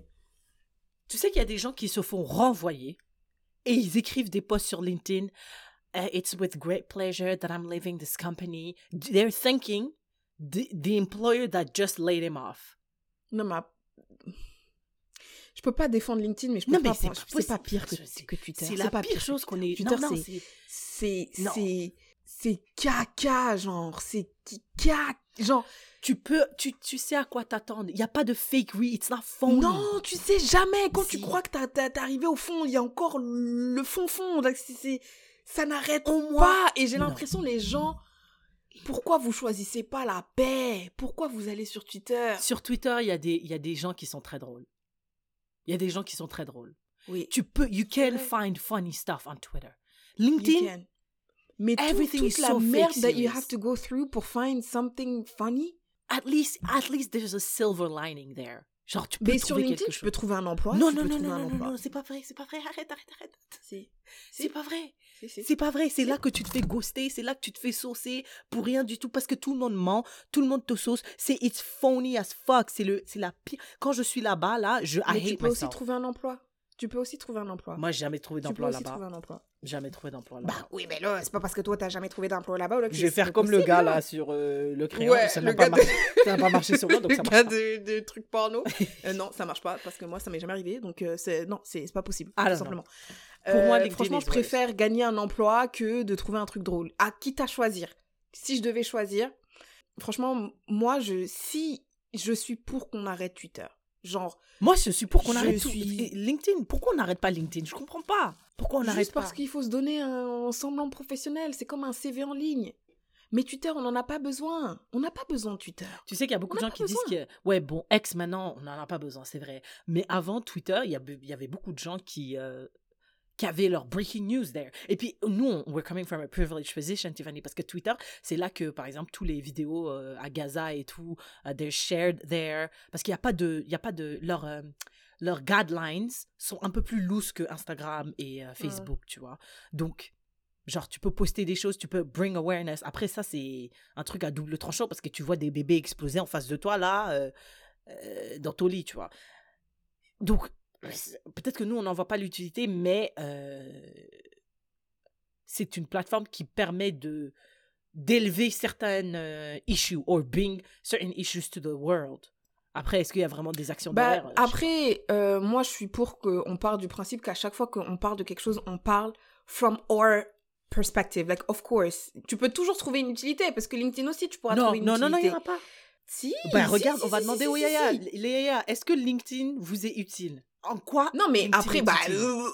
Tu sais qu'il y a des gens qui se font renvoyer et ils écrivent des posts sur LinkedIn. Uh, it's with great pleasure that I'm leaving this company. They're thinking the, the employer that just laid him off. Non, mais. Je peux pas défendre LinkedIn, mais je peux Non, pas c'est pas pire que, que Twitter. C'est la pas pire chose qu'on ait. Twitter, c'est- c'est- C'est, caca, genre. C'est caca. Genre, Tu peux, tu, tu sais à quoi t'attendre. Il n'y a pas de fake read. It's not phony. non, tu sais jamais. Quand tu crois que t'es arrivé au fond, il y a encore le fond fond. C'est, ça n'arrête Au moins- pas. Et j'ai l'impression, les gens, pourquoi vous choisissez pas la paix? Pourquoi vous allez sur Twitter? Sur Twitter, il y, a des, y a des gens qui sont très drôles. Il y a des gens qui sont très drôles. Oui, Tu peux, you can find funny stuff on Twitter. LinkedIn. Mais tout- Everything toute is la so fake merde that you have to go through pour find something funny? at least, at least there's a silver lining there. Genre, tu peux Mais sur trouver LinkedIn, tu peux trouver un emploi. non, non, non, non, non, non, c'est pas vrai, c'est pas vrai. Arrête, arrête, arrête. Si. C'est pas vrai. C'est pas vrai. C'est là que tu te fais ghoster. C'est là que tu te fais saucer pour rien du tout parce que tout le monde ment. Tout le monde te sauce. C'est it's phony as fuck. C'est le, c'est la pire. Quand je suis là-bas, là, je I Mais tu peux aussi trouver un emploi. Tu peux aussi trouver un emploi. Moi, j'ai jamais trouvé tu peux d'emploi aussi là-bas. trouver un emploi. Jamais trouvé d'emploi là-bas. Bah oui, mais là, c'est pas parce que toi, t'as jamais trouvé d'emploi là-bas. là, je vais faire comme le possible, gars là. là sur euh, le crayon. Ouais, ça le n'a pas, gars de- marché- pas marché sur moi, (laughs) donc le ça marche gars pas. de, de trucs porno. (laughs) Euh, non, ça marche pas parce que moi, ça m'est jamais arrivé. Donc, euh, c'est non, c'est pas possible. Ah, tout non, non. Pour moi, Euh, franchement, je préfère gagner un emploi que de trouver un truc drôle. À quitte à choisir. Si je devais choisir, franchement, moi, je si je suis pour qu'on arrête Twitter. Genre, Moi, je suis pour qu'on arrête suis- LinkedIn, pourquoi on n'arrête pas LinkedIn? Je comprends pas. Pourquoi on n'arrête pas? parce qu'il faut se donner un semblant professionnel. C'est comme un CV en ligne. Mais Twitter, on n'en a pas besoin. On n'a pas besoin de Twitter. Tu sais qu'il y a beaucoup On de gens qui disent que, ouais, bon, ex maintenant, on n'en a pas besoin, c'est vrai. Mais avant Twitter, il y, avait, il y avait beaucoup de gens qui, euh, qui avaient leur breaking news there. Et puis, nous, on, we're coming from a privileged position, Tiffany, parce que Twitter, c'est là que, par exemple, tous les vidéos euh, à Gaza et tout, uh, they're shared there. Parce qu'il n'y a pas de, il y a pas de, leur, euh, leurs guidelines sont un peu plus loose que Instagram et euh, Facebook, tu vois. Donc, Genre, tu peux poster des choses, tu peux bring awareness. Après, ça, c'est un truc à double tranchant parce que tu vois des bébés exploser en face de toi, là, euh, euh, dans ton lit, tu vois. Donc, peut-être que nous, on n'en voit pas l'utilité, mais euh, c'est une plateforme qui permet de d'élever certaines euh, issues or bring certain issues to the world. Après, est-ce qu'il y a vraiment des actions Bah, derrière Euh, après, euh, moi, je suis pour qu'on parte du principe qu'à chaque fois qu'on parle de quelque chose, on parle from our perspective. Like, of course. Tu peux toujours trouver une utilité, parce que LinkedIn aussi, tu pourras. Non, trouver une non, non, non, il n'y utilité. en a pas. Si. Ben, si, regarde, si, on va demander aux Yaya. Les Yaya, est-ce que LinkedIn vous est utile? En quoi Non, mais après, bah, utile euh,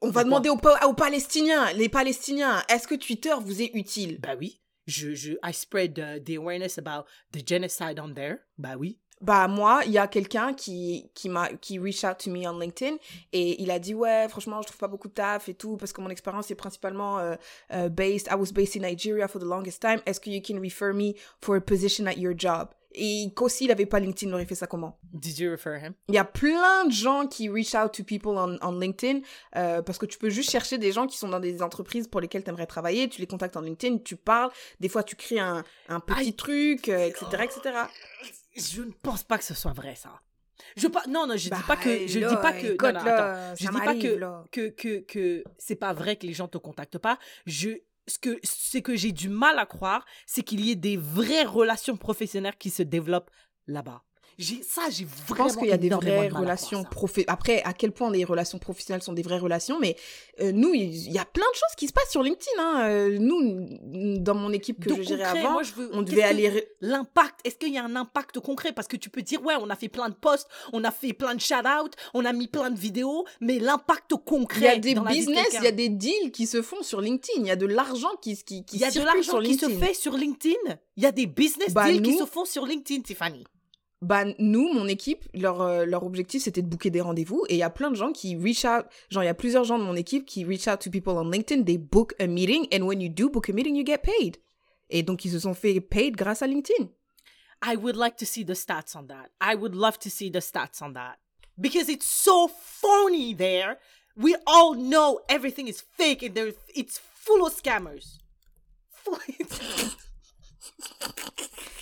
on, va demander aux, Pa- aux Palestiniens. Les Palestiniens, est-ce que Twitter vous est utile? Bah oui. je, je, I spread uh, the awareness about the genocide on there. Bah oui. Bah moi, il y a quelqu'un qui qui m'a qui reach out to me on LinkedIn et il a dit ouais franchement je trouve pas beaucoup de taf et tout parce que mon expérience est principalement euh, euh, based I was based in Nigeria for the longest time. Est-ce que you can refer me for a position at your job? Et qu'aussi il avait pas LinkedIn, il aurait fait ça comment? Did you refer him? Il y a plein de gens qui reach out to people on, on LinkedIn euh, parce que tu peux juste chercher des gens qui sont dans des entreprises pour lesquelles tu aimerais travailler, tu les contactes en LinkedIn, tu parles, des fois tu crées un, un petit truc, euh, etc., etc. (sighs) Je ne pense pas que ce soit vrai, ça. Je pas, non, non, je dis Bah, pas que, je là, dis pas que, non, attends. je dis pas que, que, que, que c'est pas vrai que les gens te contactent pas. Je, ce que, j'ai du mal à croire, c'est qu'il y ait des vraies relations professionnelles qui se développent là-bas. J'ai, ça, j'ai Je vraiment pense qu'il y a des vraies de relations professionnelles. Après, à quel point les relations professionnelles sont des vraies relations, mais euh, nous, il y a plein de choses qui se passent sur LinkedIn. Hein. Euh, nous, dans mon équipe que Donc, je gérais concret, avant, moi, je veux- on devait aller... L'impact, est-ce qu'il y a un impact concret? Parce que tu peux dire, ouais, on a fait plein de posts, on a fait plein de shout-out, on a mis plein de vidéos, mais l'impact concret. Il y a des dans de business, il y a des deals qui se font sur LinkedIn. Il y a de l'argent qui, qui, qui Il y a de circule sur l'argent qui se LinkedIn. fait sur LinkedIn. Il y a des business Bah, deals qui se font sur LinkedIn, Tiffany. Bah, nous, mon équipe, leur, euh, leur objectif, c'était de booker des rendez-vous. Et il y a plein de gens qui reach out. Genre, il y a plusieurs gens de mon équipe qui reach out to people on LinkedIn. They book a meeting. And when you do book a meeting, you get paid. Et donc, ils se sont fait paid grâce à LinkedIn. I would like to see the stats on that. I would love to see the stats on that. Because it's so phony there. We all know everything is fake and there, it's full of scammers. (laughs)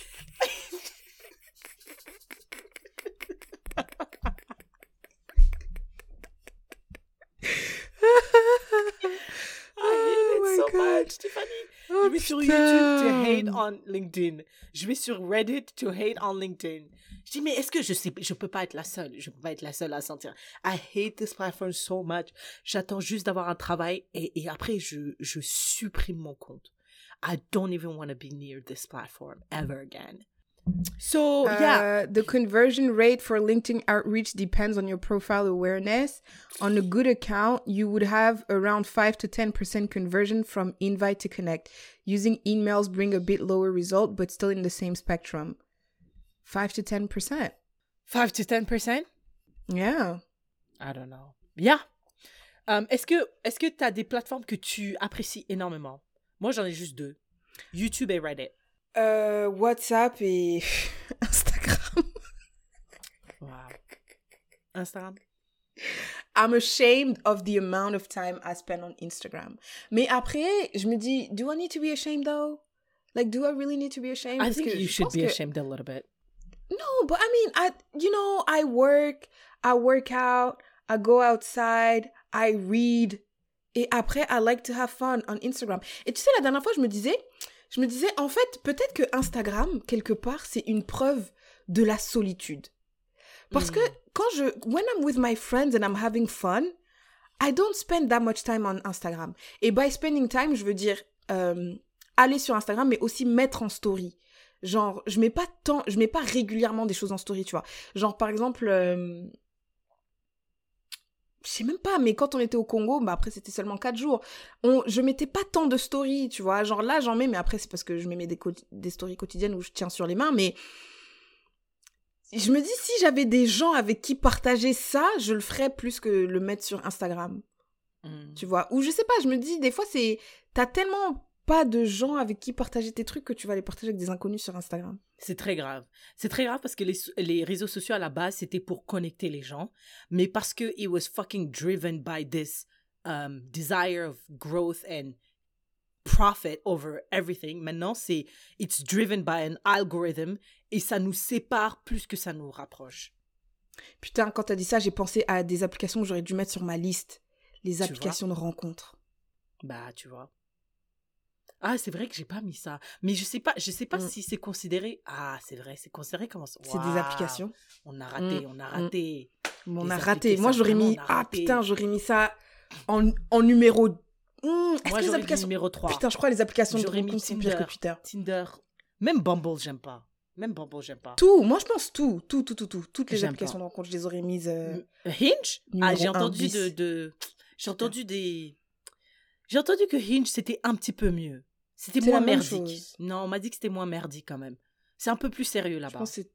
I hate it so much, Tiffany. je vais sur YouTube to hate on LinkedIn. Je vais sur Reddit to hate on LinkedIn. Je dis, mais est-ce que je sais, je peux pas être la seule. Je peux pas être la seule à sentir. I hate this platform so much. J'attends juste d'avoir un travail et, et après, je, je supprime mon compte. I don't even want to be near this platform ever again. So, yeah. Uh, the conversion rate for LinkedIn outreach depends on your profile awareness. On a good account, you would have around 5 to 10% conversion from invite to connect. Using emails bring a bit lower result, but still in the same spectrum. 5 to 10%. 5 to 10%? Yeah. I don't know. Yeah. Um, est-ce que est-ce que tu as des plateformes que tu apprécies énormément? Moi, j'en ai juste deux. YouTube et Reddit. Euh, WhatsApp et (laughs) Instagram. Wow. Instagram. I'm ashamed of the amount of time I spend on Instagram. Mais après, je me dis, do I need to be ashamed though? Like, do I really need to be ashamed? I Parce think you should be que- ashamed a little bit. No, but I mean, I you know, I work, I work out, I go outside, I read. Et après, I like to have fun on Instagram. Et tu sais, la dernière fois, je me disais, je me disais, en fait, peut-être que Instagram, quelque part, c'est une preuve de la solitude. Parce que quand je, when I'm with my friends and I'm having fun, I don't spend that much time on Instagram. Et by spending time, je veux dire euh, aller sur Instagram, mais aussi mettre en story. Genre, je mets pas tant, je mets pas régulièrement des choses en story, tu vois. Genre, par exemple, euh, je sais même pas, mais quand on était au Congo, bah après c'était seulement 4 jours, on, je mettais pas tant de stories, tu vois. Genre là, j'en mets, mais après c'est parce que je mets des, stories quotidiennes où je tiens sur les mains, mais je me dis si j'avais des gens avec qui partager ça, je le ferais plus que le mettre sur Instagram Mm. tu vois. Ou je sais pas, je me dis, des fois, c'est. T'as tellement pas de gens avec qui partager tes trucs que tu vas les partager avec des inconnus sur Instagram. C'est très grave. C'est très grave parce que les, réseaux sociaux à la base, c'était pour connecter les gens. Mais parce que it was fucking driven by this um, desire of growth and profit over everything. Maintenant, c'est it's driven by an algorithm et ça nous sépare plus que ça nous rapproche. Putain, quand t'as dit ça, j'ai pensé à des applications que j'aurais dû mettre sur ma liste. Les applications de rencontres. Bah, tu vois. Ah, c'est vrai que j'ai pas mis ça. Mais je sais pas, je sais pas Mm. si c'est considéré. Ah, c'est vrai, c'est considéré comment ça. C'est des applications? On a raté, Mm, on a mm. raté. On a raté. appliquer, Moi, j'aurais mis. Ah raté. putain, j'aurais mis ça en, en numéro. Est-ce que les applications. numéro 3. Putain, je crois les applications de J'aurais mis sont pires que Tinder. Twitter. Tinder. Même Bumble, j'aime pas. Même Bumble, j'aime pas. Tout, moi je pense tout, tout, tout, tout, tout. Toutes les applications pas. de rencontres, je les aurais mises. euh, Hinge? Ah, j'ai entendu de- J'ai entendu des. J'ai entendu que Hinge, c'était un petit peu mieux. C'était moins merdique. Non, on m'a dit que c'était moins merdique quand même. C'est un peu plus sérieux Je là-bas. pense que c'est.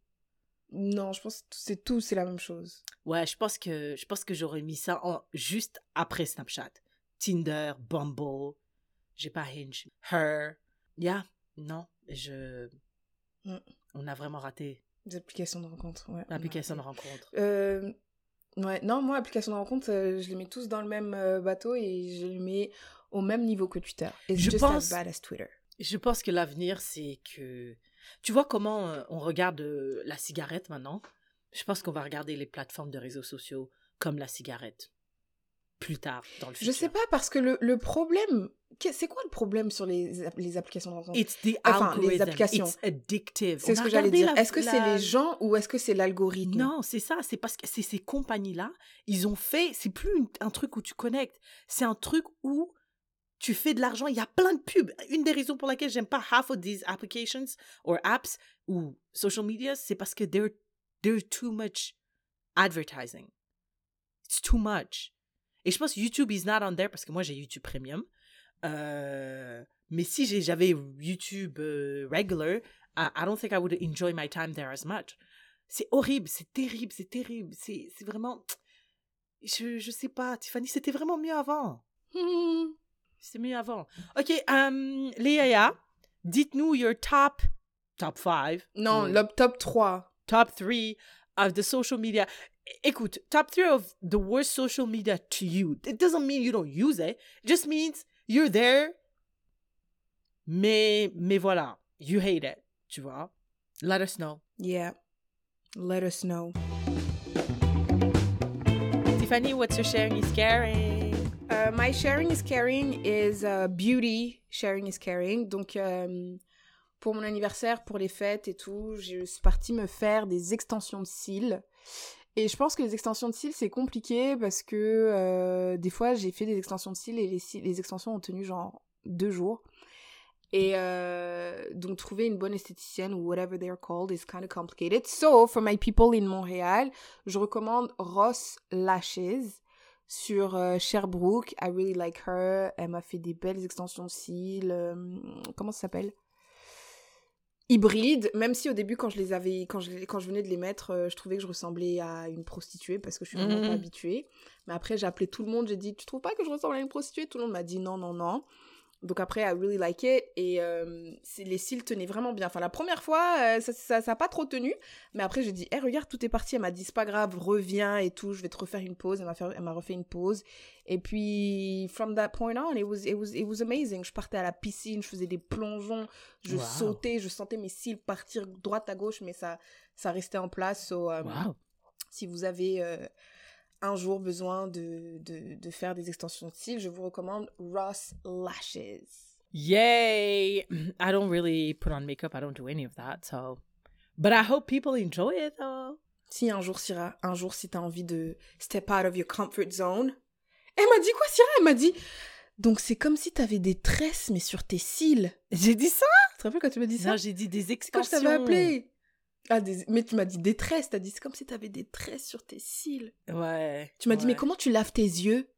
Non, je pense que c'est tout, c'est la même chose. Ouais, je pense que je pense que j'aurais mis ça en, juste après Snapchat. Tinder, Bumble, j'ai pas Hinge, Her. Yeah, non, je Mm. on a vraiment raté Les applications de rencontre, ouais. l'application de rencontre. Euh, ouais, non, moi, application de rencontre, euh, je les mets tous dans le même euh, bateau et je les mets au même niveau que Twitter. It's Je just pense- as bad as Twitter. Je pense que l'avenir c'est que tu vois comment euh, on regarde euh, la cigarette maintenant? Je pense qu'on va regarder les plateformes de réseaux sociaux comme la cigarette plus tard dans le Je futur. sais pas, parce que le, le problème. C'est quoi le problème sur les, les applications de rencontre? It's the Enfin, les algorithm. applications. It's addictive. C'est ce que j'allais dire. Est-ce que c'est les gens ou est-ce que c'est l'algorithme? Non, c'est ça. C'est parce que c'est ces compagnies-là, ils ont fait. C'est plus une- un truc où tu connectes. C'est un truc où tu fais de l'argent. Il y a plein de pubs. Une des raisons pour laquelle j'aime pas half of these applications or apps ou social media, c'est parce que they're, they're too much advertising. It's too much. Et je pense YouTube is not on there parce que moi j'ai YouTube Premium. Euh, mais si j'avais YouTube euh, regular, I, don't think I would enjoy my time there as much. C'est horrible, c'est terrible, c'est terrible. C'est vraiment. Je, je sais pas, Tiffany, c'était vraiment mieux avant. (laughs) C'était mieux avant. Ok, um, Léa, dites-nous your top, top 5, Non, ou le top 3. top 3 of the social media. Écoute, top 3 of the worst social media to you. It doesn't mean you don't use it. It just means you're there. Mais, mais voilà, you hate it, tu vois. Let us know. Yeah. Let us know. Tiffany, what's your sharing is caring? Uh, my sharing is caring is uh, beauty. Sharing is caring. Donc, euh, pour mon anniversaire, pour les fêtes et tout, je suis partie me faire des extensions de cils. Et je pense que les extensions de cils, c'est compliqué parce que euh, des fois, j'ai fait des extensions de cils et les, extensions ont tenu genre deux jours. Et euh, donc, trouver une bonne esthéticienne ou whatever they're called is kind of complicated. So, for my people in Montréal, je recommande Ross Lashes sur euh, Sherbrooke. I really like her. Elle m'a fait des belles extensions de cils. euh, comment ça s'appelle? Hybride. Même si au début, quand je les avais, quand je, quand je venais de les mettre, euh, je trouvais que je ressemblais à une prostituée parce que je suis vraiment Mhm. pas habituée. Mais après, j'ai appelé tout le monde. J'ai dit, tu trouves pas que je ressemble à une prostituée Tout le monde m'a dit non, non, non. Donc après, I really like it. Et euh, les cils tenaient vraiment bien. Enfin, la première fois, euh, ça, ça, ça a pas trop tenu. Mais après, j'ai dit, hé, regarde, tout est parti. Elle m'a dit, c'est pas grave, reviens et tout, je vais te refaire une pause. Elle m'a fait- elle m'a refait une pause. Et puis, from that point on, it was, it was, it was amazing. Je partais à la piscine, je faisais des plongeons, je Wow. sautais, je sentais mes cils partir droite à gauche, mais ça, ça restait en place. So, um, Wow. si vous avez euh, un jour besoin de, de, de faire des extensions de cils, je vous recommande Ross Lashes. Yay! I don't really put on makeup. I don't do any of that. So, but I hope people enjoy it though. Si un jour, Syrah, un jour, si t'as envie de step out of your comfort zone. Elle m'a dit quoi, Syrah? Elle m'a dit. Donc, c'est comme si t'avais des tresses, mais sur tes cils. J'ai dit ça? Tu te rappelles quand tu m'as dit ça? Non, j'ai dit des extensions. quand je t'avais appelé. Ah, des- mais tu m'as dit des tresses. T'as dit c'est comme si t'avais des tresses sur tes cils. Ouais. Tu m'as dit, mais comment tu laves tes yeux?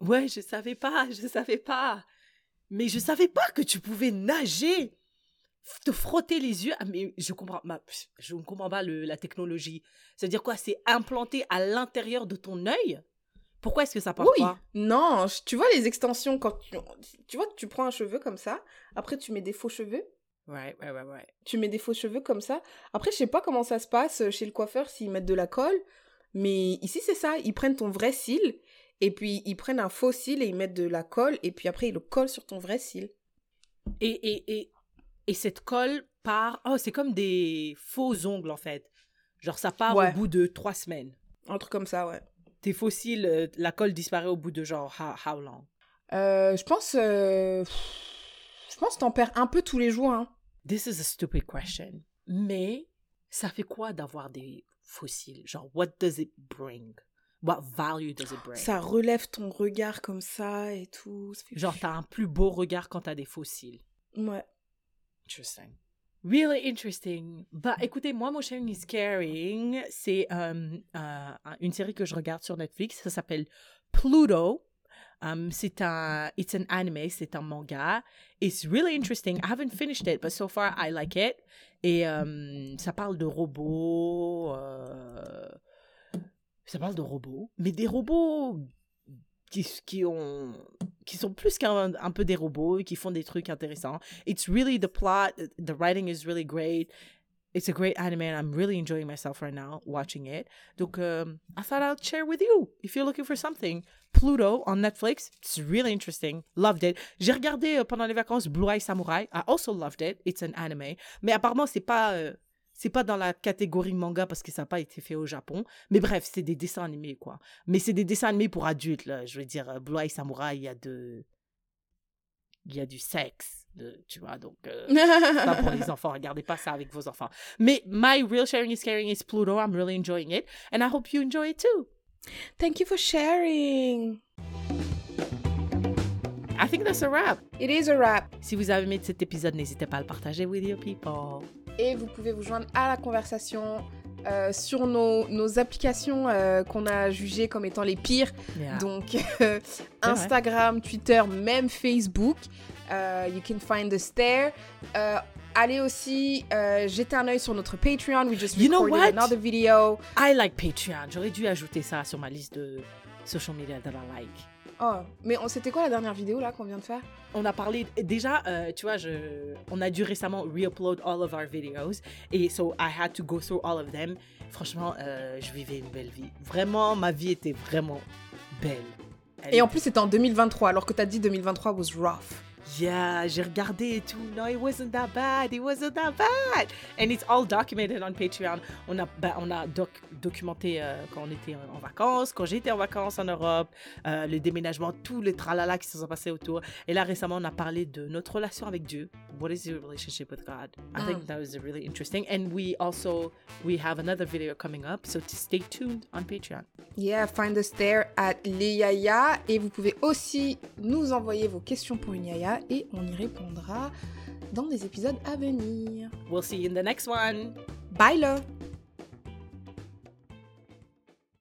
Ouais, je savais pas, (laughs) je savais pas. Mais je savais pas que tu pouvais nager, te frotter les yeux. Ah, mais je comprends, ma- je ne comprends pas le, la technologie. Ça veut dire quoi C'est implanté à l'intérieur de ton œil? Pourquoi est-ce que ça part Oui. pas? Non, tu vois les extensions quand tu, tu vois tu prends un cheveu comme ça. Après, tu mets des faux cheveux? Ouais, ouais, ouais, ouais. Tu mets des faux cheveux comme ça. Après, je sais pas comment ça se passe chez le coiffeur s'ils mettent de la colle. Mais ici, c'est ça. Ils prennent ton vrai cil. Et puis, ils prennent un faux cil et ils mettent de la colle. Et puis après, ils le collent sur ton vrai cil. Et, et, et, et cette colle part. Oh, c'est comme des faux ongles en fait. Genre, ça part Ouais. au bout de trois semaines. Un truc comme ça, ouais. Tes fossiles, euh, la colle disparaît au bout de genre, how, how long? Euh, je pense... euh, pense que t'en perds un peu tous les jours. Hein. This is a stupid question. Mais ça fait quoi d'avoir des fossiles? Genre, what does it bring? What value does it bring? Ça relève ton regard comme ça et tout. Ça Genre, t'as un plus beau regard quand t'as des fossiles. Ouais. Interesting. Really interesting. Bah, écoutez, moi, mon sharing is caring. C'est euh, euh, une série que je regarde sur Netflix. Ça s'appelle Pluto. Um, c'est un, it's an anime, c'est un manga. It's really interesting. I haven't finished it, but so far I like it. Et um, ça parle de robots. euh, ça parle de robots, mais des robots qui, qui ont qui sont plus qu'un un peu des robots et qui font des trucs intéressants. It's really the plot, the writing is really great. It's a great anime and I'm really enjoying myself right now watching it. Donc um, I thought I'd share with you if you're looking for something. Pluto on Netflix, it's really interesting. Loved it. J'ai regardé euh, pendant les vacances Blue Eye Samurai. I also loved it. It's an anime, mais apparemment c'est pas euh, pas dans la catégorie manga parce que ça n'a pas été fait au Japon. Mais bref, c'est des dessins animés, quoi. Mais c'est des dessins animés pour adultes. Je veux dire, euh, Blue Eye Samurai, y a de... Il y a du sexe, de- tu vois, donc... euh, (laughs) pas pour les enfants. Regardez pas ça avec vos enfants. Mais my real sharing is caring is Pluto. I'm really enjoying it. And I hope you enjoy it too. Thank you for sharing. I think that's a wrap. It is a wrap. Si vous avez aimé cet épisode, n'hésitez pas à le partager with your people. Et vous pouvez vous joindre à la conversation euh, sur nos, nos applications euh, qu'on a jugées comme étant les pires. Yeah. Donc (laughs) euh, Instagram, Twitter, même Facebook. Euh, you can find us there. Euh, allez aussi euh, jeter un œil sur notre Patreon. We just You know recorded what? another video. I like Patreon. J'aurais dû ajouter ça sur ma liste de social media that I like. Oh, mais on- c'était quoi la dernière vidéo là qu'on vient de faire? On a parlé déjà euh, tu vois je on a dû récemment re-upload all of our videos et so I had to go through all of them franchement euh, je vivais une belle vie vraiment ma vie était vraiment belle Elle Et en plus c'était en 2023 alors que t'as dit 2023 was rough. Yeah j'ai regardé et tout. No it wasn't that bad it wasn't that bad. And it's all documented on Patreon. On a ben, on a doc- documenté euh, quand on était en, vacances quand j'étais en vacances en Europe euh, le déménagement tous les tralala qui se sont passés autour. Et là récemment on a parlé de notre relation avec Dieu. What is your relationship with God? I think that was really interesting. And we also we have another video coming up so to stay tuned on Patreon. Yeah, find us there at les Yaya. Et vous pouvez aussi nous envoyer vos questions pour une Yaya et on y répondra dans des épisodes à venir. we'll see you in the next one Bye là